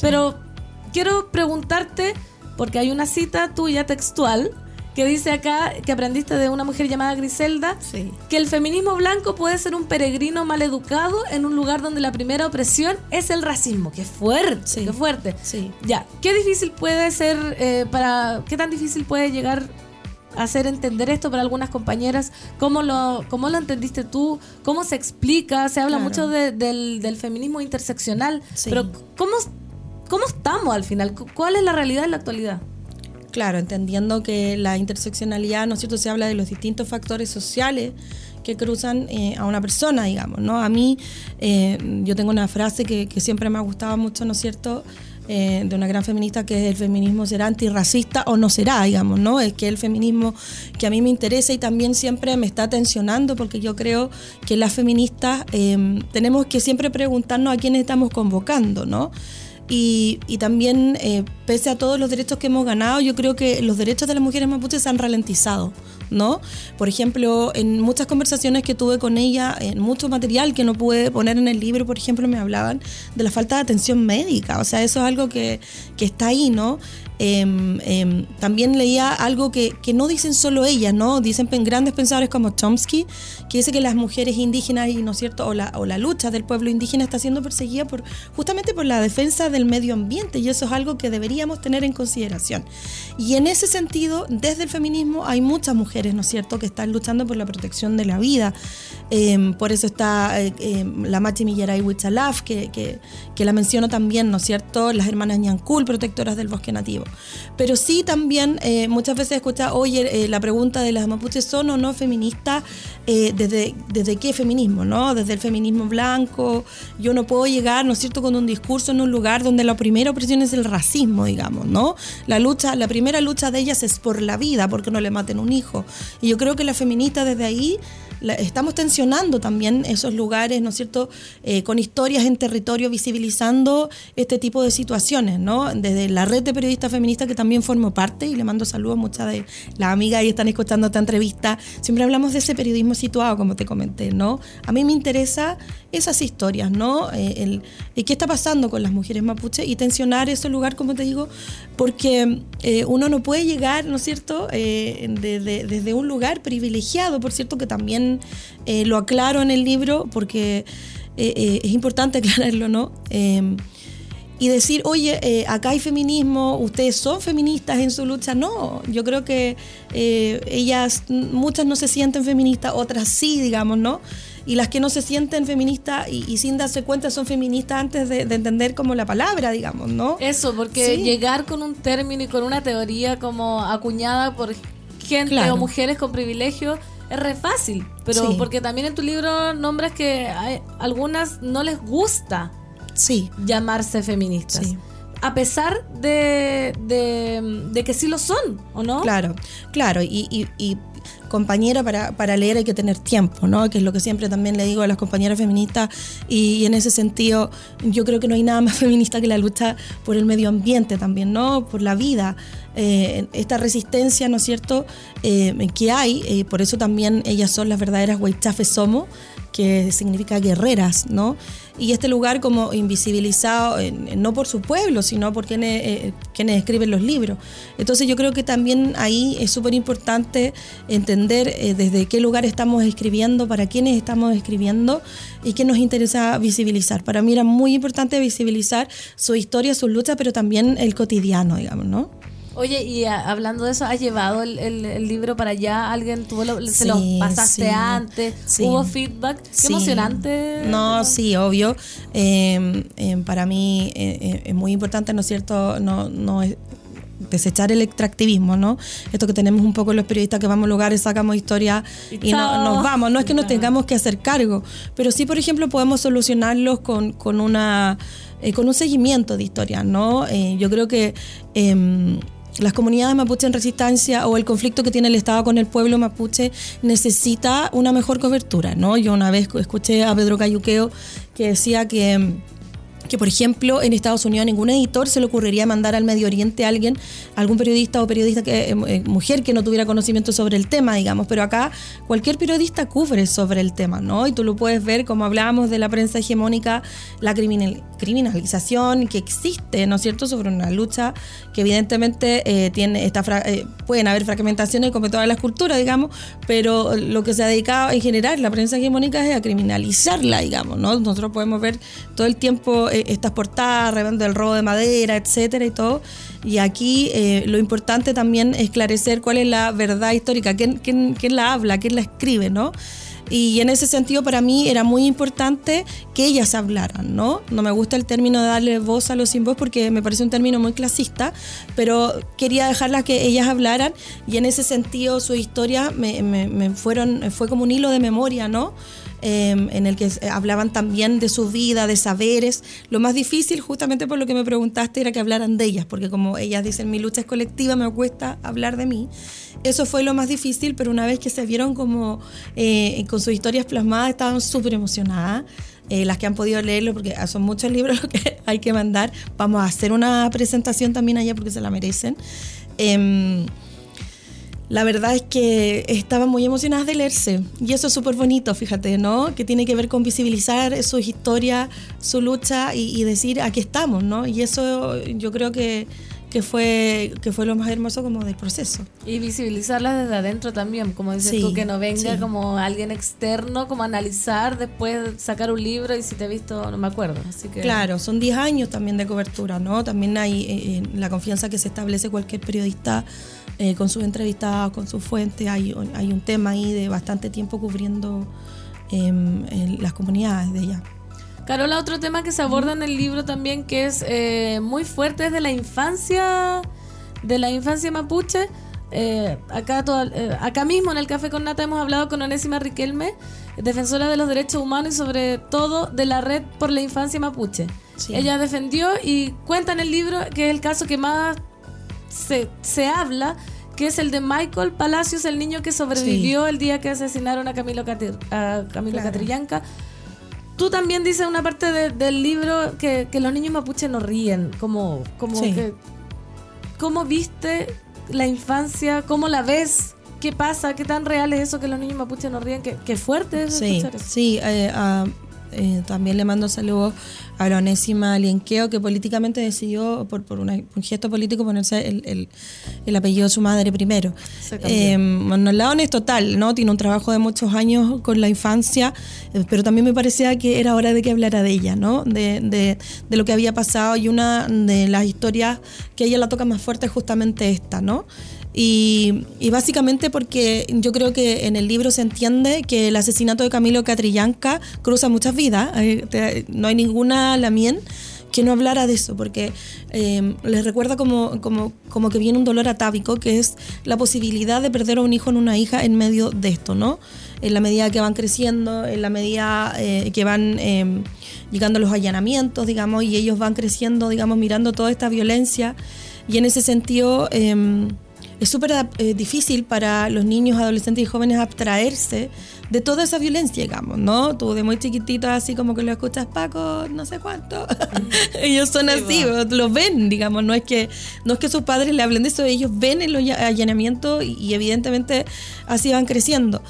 Pero quiero preguntarte, porque hay una cita tuya textual que dice acá que aprendiste de una mujer llamada Griselda, Sí. que el feminismo blanco puede ser un peregrino mal educado en un lugar donde la primera opresión es el racismo. Qué fuerte, Sí. qué fuerte. Sí. Ya, ¿qué difícil puede ser eh, para, qué tan difícil puede llegar a hacer entender esto para algunas compañeras? ¿Cómo lo, cómo lo entendiste tú? ¿Cómo se explica? Se habla Claro. mucho de- del, del feminismo interseccional, Sí. pero ¿cómo, ¿cómo estamos al final? ¿Cu- ¿Cuál es la realidad en la actualidad? Claro, entendiendo que la interseccionalidad, ¿no es cierto?, se habla de los distintos factores sociales que cruzan eh, a una persona, digamos, ¿no? A mí, eh, yo tengo una frase que, siempre me ha gustado mucho, ¿no es cierto?, Eh, de una gran feminista que es el feminismo será antirracista o no será, digamos, ¿no? Es que el feminismo que a mí me interesa y también siempre me está tensionando porque yo creo que las feministas tenemos que siempre preguntarnos a quiénes estamos convocando, ¿no? Y, también, eh, pese a todos los derechos que hemos ganado, yo creo que los derechos de las mujeres mapuches se han ralentizado, ¿no? Por ejemplo, en muchas conversaciones que tuve con ella, en mucho material que no pude poner en el libro, por ejemplo, me hablaban de la falta de atención médica. O sea, eso es algo que, que está ahí, ¿no? Em, em, también leía algo que, que no dicen solo ellas, ¿no? Dicen grandes pensadores como Chomsky, que dice que las mujeres indígenas, y no es cierto, o la, o la lucha del pueblo indígena está siendo perseguida por, justamente por la defensa del medio ambiente, y eso es algo que deberíamos tener en consideración. Y en ese sentido, desde el feminismo hay muchas mujeres, ¿no es cierto?, que están luchando por la protección de la vida. Em, por eso está eh, la Machi Millaray Huichalaf, que, que, que la menciono también, ¿no es cierto?, las hermanas Ñancul, protectoras del bosque nativo. Pero sí también eh, muchas veces escucha, oye, eh, la pregunta de las mapuches son o no feministas, eh, desde, ¿desde qué feminismo? ¿no? Desde el feminismo blanco, yo no puedo llegar, ¿no es cierto?, con un discurso en un lugar donde la primera opresión es el racismo, digamos, ¿no? La lucha, la primera lucha de ellas es por la vida, porque no le maten un hijo. Y yo creo que las feministas desde ahí la- estamos tensionando también esos lugares, ¿no es cierto?, Eh, con historias en territorio visibilizando este tipo de situaciones, ¿no? Desde la red de periodistas feministas que también formo parte y le mando saludos a muchas de las amigas y están escuchando esta entrevista, siempre hablamos de ese periodismo situado, como te comenté, ¿no? A mí me interesa esas historias, ¿no? Eh, el, qué está pasando con las mujeres mapuche y tensionar ese lugar, como te digo, porque eh, uno no puede llegar, ¿no es cierto?, Eh, de- de- desde un lugar privilegiado, por cierto, que también eh, lo aclaro en el libro, porque eh, eh, es importante aclararlo, ¿no? Eh, y decir, oye, acá hay feminismo, ustedes son feministas en su lucha. No, yo creo que ellas, muchas no se sienten feministas, otras sí, digamos, ¿no? Y las que no se sienten feministas y, y sin darse cuenta son feministas antes de, de entender como la palabra, digamos, ¿no? Eso, porque Sí. llegar con un término y con una teoría como acuñada por gente Claro. o mujeres con privilegio es re fácil, pero Sí. porque también en tu libro nombras que hay- algunas no les gusta Sí, llamarse feministas. Sí. A pesar de, de, de que sí lo son, ¿o no? Claro, claro. Y, y- y, compañera, para, para leer hay que tener tiempo, ¿no? Que es lo que siempre también le digo a las compañeras feministas. Y, y en ese sentido, yo creo que no hay nada más feminista que la lucha por el medio ambiente también, ¿no? Por la vida. Eh, esta resistencia, ¿no es cierto?, eh, que hay, eh, por eso también ellas son las verdaderas Huaychafes Somos, que significa guerreras, ¿no? Y este lugar como invisibilizado, no por su pueblo, sino por quienes, eh, quienes escriben los libros. Entonces yo creo que también ahí es súper importante entender eh, desde qué lugar estamos escribiendo, para quiénes estamos escribiendo y qué nos interesa visibilizar. Para mí era muy importante visibilizar su historia, sus luchas, pero también el cotidiano, digamos, ¿no? Oye, y a- hablando de eso, ¿has llevado el, el- el libro para allá? ¿Alguien tuvo lo, se Sí, lo pasaste sí, antes? sí. ¿Hubo feedback? Qué emocionante. No, sí, obvio. Eh, eh, para mí eh, eh, es muy importante, ¿no es cierto? No, no es- desechar el extractivismo, ¿no? Esto que tenemos un poco los periodistas que vamos a lugares, sacamos historia Y y, no- nos vamos. No es que nos tengamos que hacer cargo, pero sí, por ejemplo, podemos solucionarlos con, con una eh, con un seguimiento de historias, ¿no? Eh, yo creo que em, las comunidades mapuche en resistencia o el conflicto que tiene el Estado con el pueblo mapuche necesita una mejor cobertura, ¿no? Yo una vez escuché a Pedro Cayuqueo que decía que que por ejemplo en Estados Unidos a ningún editor se le ocurriría mandar al Medio Oriente a alguien, algún periodista o periodista que eh, eh, mujer que no tuviera conocimiento sobre el tema, digamos, pero acá cualquier periodista cubre sobre el tema, ¿no? Y tú lo puedes ver como hablábamos de la prensa hegemónica, la criminal- criminalización que existe, ¿no es cierto?, sobre una lucha que evidentemente eh, tiene esta eh, pueden haber fragmentaciones como todas las culturas, digamos, pero lo que se ha dedicado en general la prensa hegemónica es a criminalizarla, digamos, ¿no? Nosotros podemos ver todo el tiempo estas portadas, rebando el robo de madera, etcétera y todo. Y aquí eh, lo importante también es esclarecer cuál es la verdad histórica, quién, quién, quién la habla, quién la escribe, ¿no? Y en ese sentido para mí era muy importante que ellas hablaran, ¿no? No me gusta el término de darle voz a los sin voz porque me parece un término muy clasista, pero quería dejarlas que ellas hablaran y en ese sentido su historia me, me- me fueron, fue como un hilo de memoria, ¿no? Eh, en el que eh, hablaban también de su vida, de saberes. Lo más difícil, justamente por lo que me preguntaste, era que hablaran de ellas, porque como ellas dicen, mi lucha es colectiva, me cuesta hablar de mí. Eso fue lo más difícil, pero una vez que se vieron como eh, con sus historias plasmadas, estaban súper emocionadas. Eh, las que han podido leerlo, porque son muchos libros los que hay que mandar. Vamos a hacer una presentación también allá porque se la merecen. La verdad es que estaban muy emocionadas de leerse y eso es súper bonito, fíjate, ¿no? Que tiene que ver con visibilizar sus historias, su lucha y, y decir aquí estamos, ¿no? Y eso yo creo que, que, fue, que fue lo más hermoso como del proceso. Y visibilizarlas desde adentro también, como dices Sí, tú, que no venga sí. como alguien externo, como analizar, después sacar un libro y si te he visto, no me acuerdo. Así que Claro, son 10 años también de cobertura, ¿no? También hay eh, eh, la confianza que se establece cualquier periodista eh, con sus entrevistados, con sus fuentes. Hay, hay un tema ahí de bastante tiempo cubriendo em, en las comunidades de ella. Carola, otro tema que se aborda en el libro también que es eh, muy fuerte es de la infancia, de la infancia mapuche. Eh, acá, eh, acá mismo en el Café con Nata hemos hablado con Onésima Riquelme, defensora de los derechos humanos y sobre todo de la red por la infancia mapuche. Sí. Ella defendió y cuenta en el libro que es el caso que más se, se habla, que es el de Michael Palacios, el niño que sobrevivió el día que asesinaron a Camilo, Catir- a Camilo Claro. Catrillanca. Tú también dices una parte de- del libro que, que los niños mapuches no ríen, como, como Sí. que... ¿Cómo viste la infancia? ¿Cómo la ves? ¿Qué pasa? ¿Qué tan real es eso que los niños mapuches no ríen? ¿Qué, qué fuerte es Sí, escuchar eso? sí. eh, ah, eh, también le mando saludos a la Onésima Lienqueo, que políticamente decidió, por, por una- un gesto político, ponerse el, el- el apellido de su madre primero. Eh, ONU es total, ¿no? Tiene un trabajo de muchos años con la infancia, eh, pero también me parecía que era hora de que hablara de ella, ¿no? De, de- de lo que había pasado y una de las historias que a ella la toca más fuerte es justamente esta, ¿no? Y, y básicamente porque yo creo que en el libro se entiende que el asesinato de Camilo Catrillanca cruza muchas vidas. Eh, No hay ninguna Lamien que no hablara de eso, porque eh, les recuerda como, como, como que viene un dolor atávico, que es la posibilidad de perder a un hijo en una hija en medio de esto, ¿no? En la medida que van creciendo, en la medida eh, que van eh, llegando los allanamientos, digamos, y ellos van creciendo, digamos, mirando toda esta violencia. Y en ese sentido, eh, es súper eh, difícil para los niños, adolescentes y jóvenes abstraerse de toda esa violencia, digamos, ¿no? Tú de muy chiquitito así como que lo escuchas, Paco, no sé cuánto. ellos son así, lo ven, digamos, no es que no es que sus padres le hablen de eso, ellos ven el alla- allanamiento y, y evidentemente así van creciendo.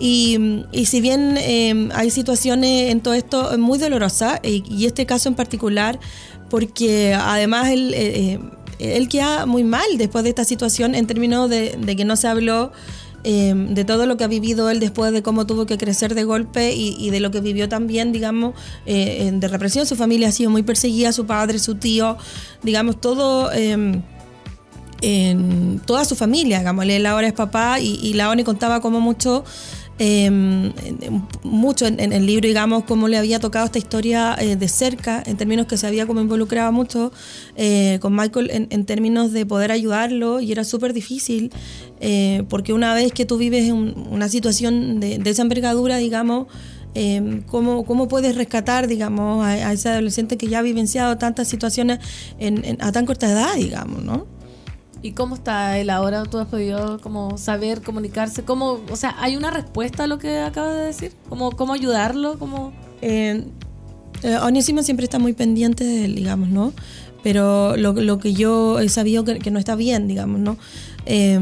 Y, y si bien eh, hay situaciones en todo esto muy dolorosas, y, y este caso en particular, porque además él, eh, eh, él queda muy mal después de esta situación en términos de, de que no se habló eh, de todo lo que ha vivido él después de cómo tuvo que crecer de golpe y, de lo que vivió también, digamos, eh, de represión. Su familia ha sido muy perseguida, su padre, su tío, digamos, todo... eh, en toda su familia, digamos, él ahora es papá y, y contaba como mucho, en- mucho en, el libro, digamos, cómo le había tocado esta historia eh, de cerca, en términos que se había como involucrado mucho eh, con Michael en, en términos de poder ayudarlo y era súper difícil, eh, porque una vez que tú vives un- una situación de, esa envergadura, digamos, eh, ¿cómo, ¿Cómo puedes rescatar, digamos, a, ese adolescente que ya ha vivenciado tantas situaciones a tan corta edad, digamos, ¿no? ¿Y cómo está él ahora? ¿Tú has podido como saber, comunicarse? ¿Cómo, o sea, ¿hay una respuesta a lo que acabas de decir? ¿Cómo, cómo ayudarlo? ¿Cómo... Eh, Eh, siempre está muy pendiente de digamos, ¿no? Pero lo, lo que yo he sabido que, que no está bien, digamos, ¿no? Eh,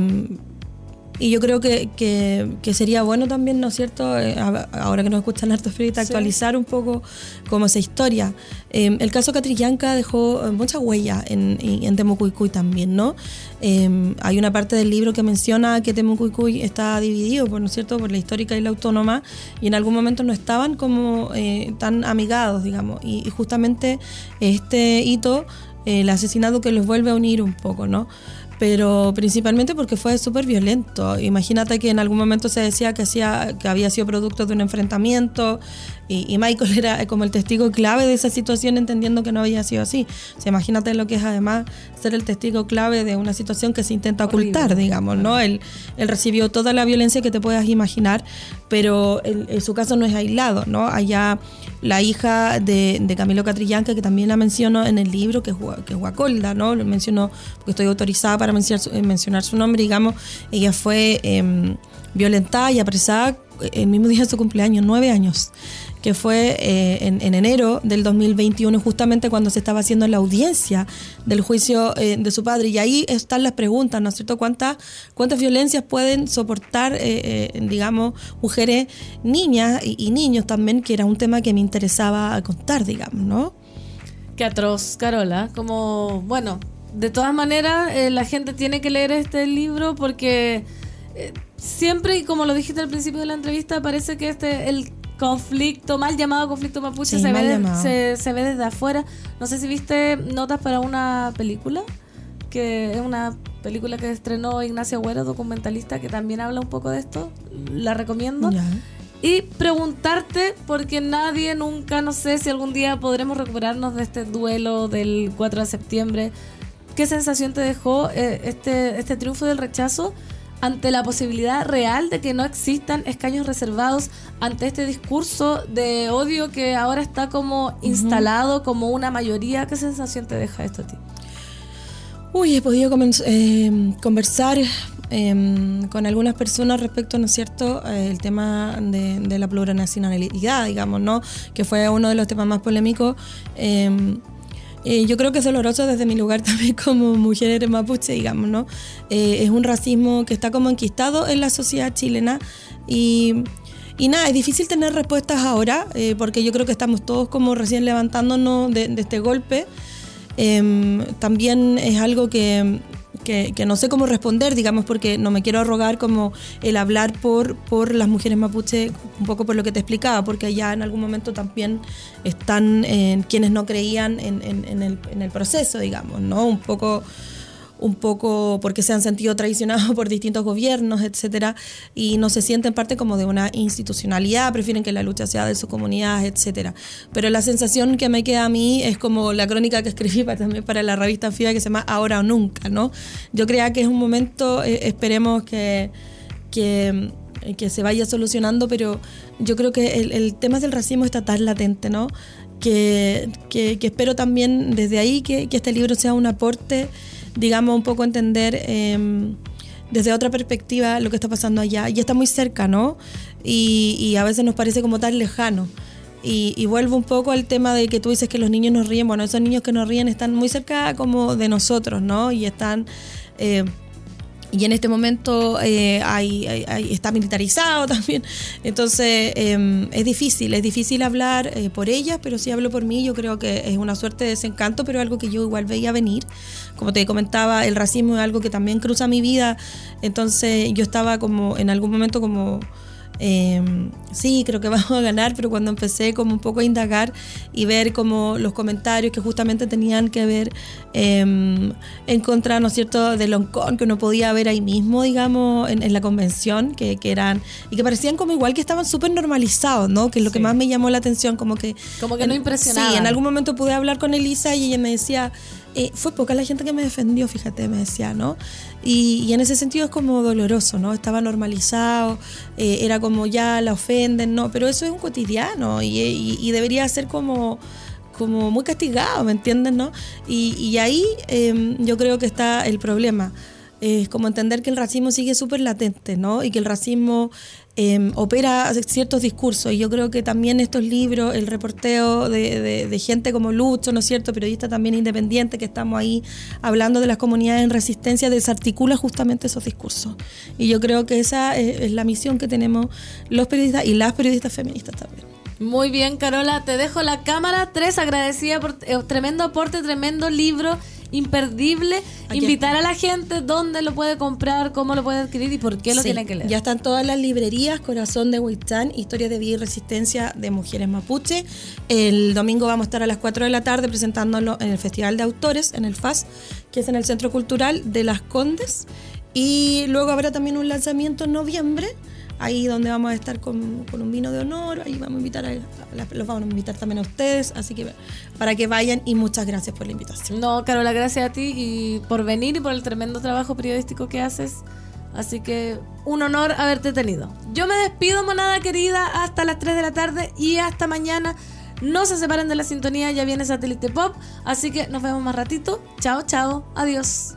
y yo creo que, que- que sería bueno también, ¿no es cierto? Eh, ahora que nos escuchan harto Frita, Sí. actualizar un poco como esa historia. Eh, el caso Catrillanca dejó eh, mucha huella en, en, Temucuicuy también, ¿no? Eh, hay una parte del libro que menciona que Temucuicuy está dividido, por, ¿no es cierto?, por la histórica y la autónoma, y en algún momento no estaban como eh, tan amigados, digamos. Y, y justamente este hito, el asesinato que los vuelve a unir un poco, ¿no? Pero principalmente porque fue súper violento. Imagínate que en algún momento se decía que, hacía, que había sido producto de un enfrentamiento y, y Michael era como el testigo clave de esa situación entendiendo que no había sido así. O sea, imagínate lo que es además ser el testigo clave de una situación que se intenta ocultar, digamos, ¿no? Él, él recibió toda la violencia que te puedas imaginar, pero en su caso no es aislado, ¿no? Allá la hija de, de Camilo Catrillanca, que también la menciono en el libro, que es, Gua- que es Guacolda, ¿no? Lo menciono porque estoy autorizada para mencionar su, mencionar su nombre, digamos. Ella fue em, violentada y apresada el mismo día de su cumpleaños, nueve años, que fue eh, en, en enero del 2021, justamente cuando se estaba haciendo la audiencia del juicio eh, de su padre. Y ahí están las preguntas, ¿no es cierto? ¿Cuántas, cuántas violencias pueden soportar, eh, eh, digamos, mujeres, niñas y, y niños también, que era un tema que me interesaba contar, digamos, ¿no? Qué atroz, Carola. Como, bueno, de todas maneras, eh, la gente tiene que leer este libro porque eh, siempre, y como lo dijiste al principio de la entrevista, parece que este el conflicto, mal llamado conflicto mapuche, Sí, se, ve, llamado. se, se ve desde afuera. No sé si viste notas para una película, que es una película que estrenó Ignacio Agüero, documentalista, que también habla un poco de esto. La recomiendo. Ya. Y preguntarte, porque nadie nunca, no sé si algún día podremos recuperarnos de este duelo del 4 de septiembre. ¿Qué sensación te dejó eh, este, este triunfo del rechazo ante la posibilidad real de que no existan escaños reservados ante este discurso de odio que ahora está como instalado como una mayoría? ¿Qué sensación te deja esto a ti? Uy, he podido eh, conversar eh, con algunas personas respecto, ¿no es cierto?, eh, el tema de, de la plurinacionalidad, digamos, ¿no?, que fue uno de los temas más polémicos. Eh, yo creo que es doloroso desde mi lugar también como mujer mapuche, digamos, ¿no? Eh, es un racismo que está como enquistado en la sociedad chilena y, y nada, es difícil tener respuestas ahora eh, porque yo creo que estamos todos como recién levantándonos de, de este golpe. Em, también es algo que, que- no sé cómo responder, digamos, porque no me quiero arrogar como el hablar por, por las mujeres mapuche, un poco por lo que te explicaba, porque allá en algún momento también están eh, quienes no creían en, en- en el, en el proceso, digamos, ¿no? Un poco un poco porque se han sentido traicionados por distintos gobiernos, etcétera, y no se sienten parte como de una institucionalidad, prefieren que la lucha sea de su comunidad, etcétera. Pero la sensación que me queda a mí es como la crónica que escribí para, también para la revista FIBA que se llama Ahora o Nunca, ¿no? Yo creo que es un momento, eh, esperemos que, que que se vaya solucionando, pero yo creo que el, el tema del racismo está tan latente, ¿no? Que, que- que espero también desde ahí que, que este libro sea un aporte, digamos, un poco entender eh, desde otra perspectiva lo que está pasando allá. Y está muy cerca, ¿no? Y, y a veces nos parece como tan lejano. Y, y vuelvo un poco al tema de que tú dices que los niños nos ríen. Bueno, esos niños que nos ríen están muy cerca como de nosotros, ¿no? Y están... eh, y en este momento eh, hay, está militarizado también. Entonces eh, es difícil, es difícil hablar eh, por ellas, pero si hablo por mí, yo creo que es una suerte de desencanto, pero algo que yo igual veía venir. Como te comentaba, el racismo es algo que también cruza mi vida. Entonces yo estaba como en algún momento como... eh, sí, creo que vamos a ganar, pero cuando empecé como un poco a indagar y ver como los comentarios que justamente tenían que ver eh, en contra, ¿no es cierto?, de Loncón, que uno podía ver ahí mismo, digamos, en, en la convención, que, que eran, y que parecían como igual que estaban súper normalizados, ¿no? Que es lo que Sí. más me llamó la atención, como que... Como que no impresionaban. Sí, en algún momento pude hablar con Elisa y ella me decía, eh, fue poca la gente que me defendió, fíjate, me decía, ¿no? Y, en ese sentido es como doloroso, ¿no? Estaba normalizado, eh, era como ya la ofenden, ¿no? Pero eso es un cotidiano y, y debería ser como como muy castigado, ¿me entiendes? ¿no? Y, y ahí eh, yo creo que está el problema. es como entender que el racismo sigue súper latente, ¿no? Y que el racismo eh, opera ciertos discursos. Y yo creo que también estos libros, el reporteo de, de- de gente como Lucho, ¿no es cierto? Periodista también independiente, que estamos ahí hablando de las comunidades en resistencia, desarticula justamente esos discursos. Y yo creo que esa es, es la misión que tenemos los periodistas y las periodistas feministas también. Muy bien, Carola, te dejo la cámara. Tres, agradecida por eh, tremendo aporte, tremendo libro, imperdible. Aquí Invitar a la gente dónde lo puede comprar, cómo lo puede adquirir y por qué lo Sí, tiene que leer. Ya están todas las librerías, Corazón de Huichán, Historia de vida y resistencia de mujeres mapuche. El domingo vamos a estar a las 4 de la tarde presentándolo en el Festival de Autores, en el FAS, que es en el Centro Cultural de Las Condes. Y luego habrá también un lanzamiento en noviembre, ahí donde vamos a estar con, con un vino de honor, ahí vamos a invitar a, los vamos a invitar también a ustedes, así que para que vayan y muchas gracias por la invitación. No, Carola, gracias a ti y por venir y por el tremendo trabajo periodístico que haces. Así que un honor haberte tenido. Yo me despido, monada querida, hasta las 3 de la tarde y hasta mañana. No se separen de la sintonía, ya viene Satélite Pop. Así que nos vemos más ratito. Chao, chao. Adiós.